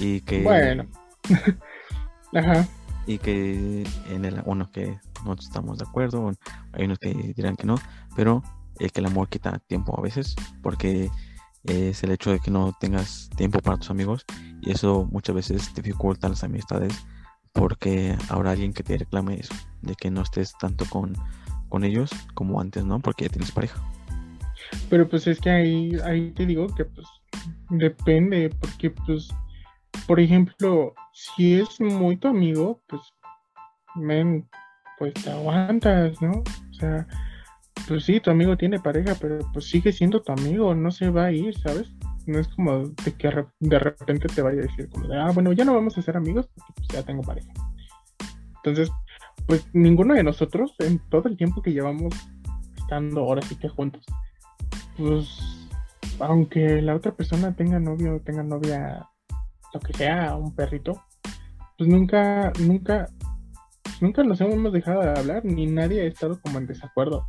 Y que. Bueno. Ajá. Y que en el uno que no estamos de acuerdo, hay unos que dirán que no, pero el que el amor quita tiempo a veces, porque es el hecho de que no tengas tiempo para tus amigos y eso muchas veces dificulta las amistades porque habrá alguien que te reclame eso, de que no estés tanto con, con ellos como antes, ¿no? Porque ya tienes pareja. Pero pues es que ahí, ahí te digo que pues depende, porque pues, por ejemplo, si es muy tu amigo, pues, men, pues te aguantas, ¿no? O sea, pues sí, tu amigo tiene pareja, pero pues sigue siendo tu amigo, no se va a ir, ¿sabes? No es como de que de repente te vaya a decir como de, ah, bueno, ya no vamos a ser amigos porque pues ya tengo pareja. Entonces, pues ninguno de nosotros en todo el tiempo que llevamos estando ahora sí que juntos, pues aunque la otra persona tenga novio, tenga novia, lo que sea, un perrito, pues nunca, nunca, nunca nos hemos dejado de hablar, ni nadie ha estado como en desacuerdo.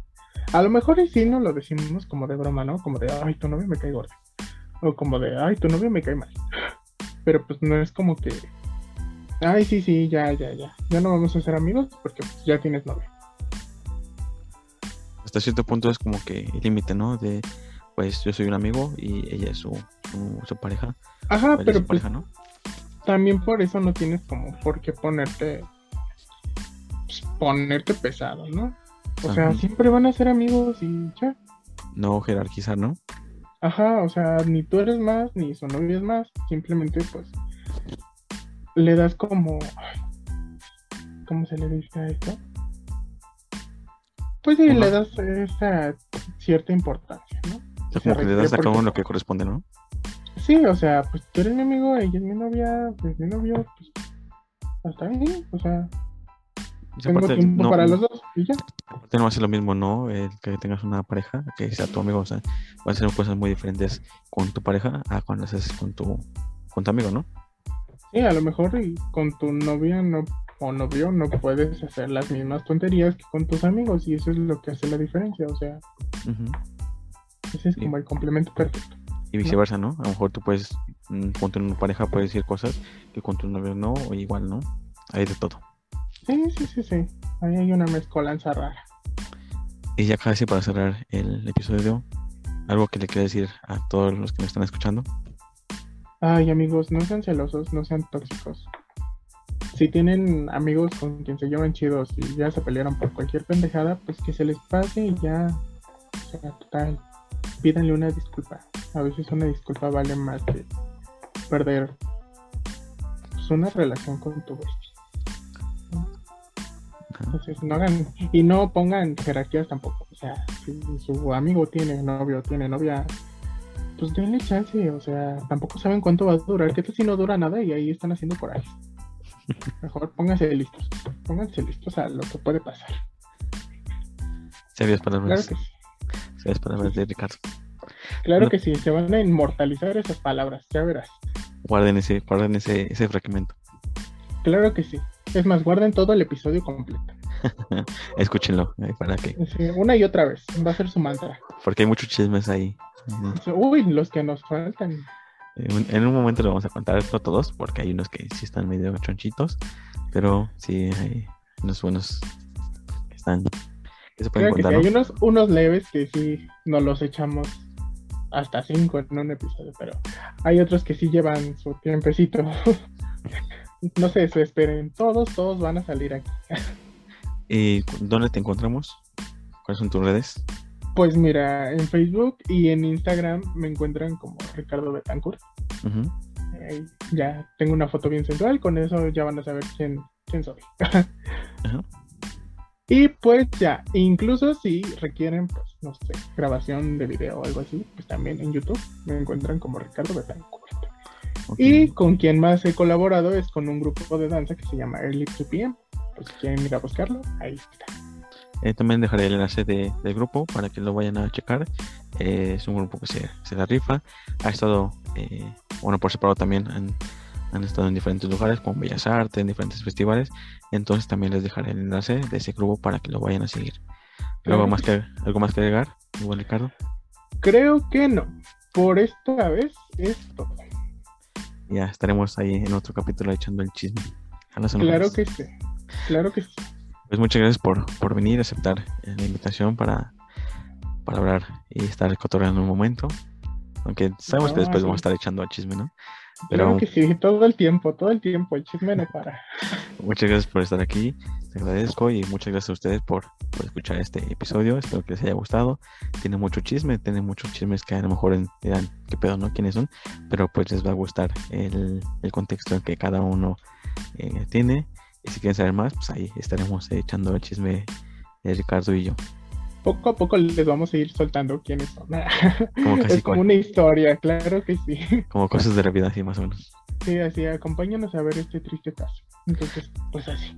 A lo mejor sí no lo decimos como de broma, ¿no? Como de, ay, tu novio me cae gordo. O como de, ay, tu novio me cae mal. Pero pues no es como que, ay, sí, sí, ya, ya, ya. Ya no vamos a ser amigos porque pues, ya tienes novio hasta cierto punto es como que el límite, ¿no? De, pues yo soy un amigo y ella es su, su, pareja. Ajá, pero pues, también por eso no tienes como por qué ponerte, pues, ponerte pesado, ¿no? O sea, siempre van a ser amigos y ya. No jerarquizar, ¿no? Ajá, o sea, ni tú eres más, ni su novia es más, simplemente pues le das como... ¿Cómo se le dice a esto? Pues sí, le das esa cierta importancia, ¿no? O como que le das a cada uno lo que corresponde, ¿no? Sí, o sea, pues tú eres mi amigo, ella es mi novia, pues mi novio, pues hasta ahí, o sea, tengo tiempo no, para los dos y ya. aparte no va a ser lo mismo, ¿no? El que tengas una pareja, que sea tu amigo, o sea, van a ser cosas muy diferentes con tu pareja a cuando haces con tu, con tu amigo, ¿no? Sí, a lo mejor y con tu novia no o novio no puedes hacer las mismas tonterías que con tus amigos y eso es lo que hace la diferencia, o sea, ese es como el complemento perfecto. Y viceversa, ¿no? A lo mejor tú puedes, mm, con tu pareja puedes decir cosas que con tu novio no, o igual, ¿no? Hay de todo. Sí, sí, sí, sí. Ahí hay una mezcolanza rara. Y ya casi para cerrar el episodio, algo que le quiero decir a todos los que me están escuchando. Ay, amigos, no sean celosos, no sean tóxicos. Si tienen amigos con quien se llevan chidos y ya se pelearon por cualquier pendejada, pues que se les pase y ya. O sea, total. Pídanle una disculpa. A veces una disculpa vale más que perder una relación con tu bestia. Entonces, no hagan. Y no pongan jerarquías tampoco. O sea, si su amigo tiene novio, tiene novia, pues denle chance, o sea, tampoco saben cuánto va a durar. ¿Qué tal si no dura nada y ahí están haciendo coraje? Mejor pónganse listos, pónganse listos a lo que puede pasar. Claro palabras, que sí, sabias palabras de Ricardo. claro No. que sí, se van a inmortalizar esas palabras, ya verás. Guarden ese, guarden ese, ese fragmento. Claro que sí. Es más, guarden todo el episodio completo. Escúchenlo, eh, para que, Sí, una y otra vez, va a ser su mantra. porque hay muchos chismes ahí. Uy, los que nos faltan. En un- en un momento lo vamos a contar, no todos, porque hay unos que sí están medio chonchitos, pero sí hay unos buenos que están, que se pueden Creo que sí, contar, hay ¿no? unos, unos leves que sí nos los echamos hasta cinco en un episodio, pero hay otros que sí llevan su tiempecito. no se desesperen, todos, todos van a salir aquí. ¿Y cu- dónde te encontramos? ¿Cuáles son tus redes? Pues mira, en Facebook y en Instagram me encuentran como Ricardo Betancourt. Ujú. Ahí ya tengo una foto bien sensual, con eso ya van a saber quién, quién soy. Ajá. Y pues ya, incluso si requieren, pues no sé, grabación de video o algo así, pues también en YouTube me encuentran como Ricardo Betancourt. Y con quien más he colaborado es con un grupo de danza que se llama Early 2 PM. Pues si quieren ir a buscarlo, ahí está. Eh, también dejaré el enlace de- del grupo para que lo vayan a checar. Eh, es un grupo que se, se la rifa. Ha estado, eh, bueno, por separado también han, han estado en diferentes lugares, como Bellas Artes, en diferentes festivales. Entonces también les dejaré el enlace de ese grupo para que lo vayan a seguir. ¿Algo más que algo más que agregar? Igual Ricardo. Creo que no. Por esta vez es todo. Ya estaremos ahí en otro capítulo echando el chisme. A las Claro que sí. Claro que sí. Pues muchas gracias por, por venir, aceptar la invitación para, para hablar y estar cotorreando un momento. Aunque sabemos que No, después vamos a estar echando al chisme, ¿no? Pero que sí, todo el tiempo, todo el tiempo. El chisme no para. muchas gracias por estar aquí. Te agradezco y muchas gracias a ustedes por, por escuchar este episodio. Espero que les haya gustado. Tiene mucho chisme, tiene muchos chismes que a lo mejor dirán qué pedo, ¿no? ¿Quiénes son? Pero pues les va a gustar el, el contexto que cada uno eh, tiene. Y si quieren saber más, pues ahí estaremos eh, echando el chisme de Ricardo y yo. Poco a poco les vamos a ir soltando quiénes son. Como casi es como cual. una historia, claro que sí. Como cosas de la vida, así más o menos. Sí, así, acompáñanos a ver este triste caso. Entonces, pues así.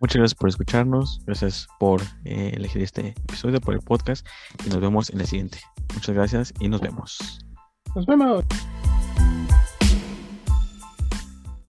Muchas gracias por escucharnos, gracias por eh, elegir este episodio, por el podcast y nos vemos en el siguiente. Muchas gracias y nos vemos. Nos vemos.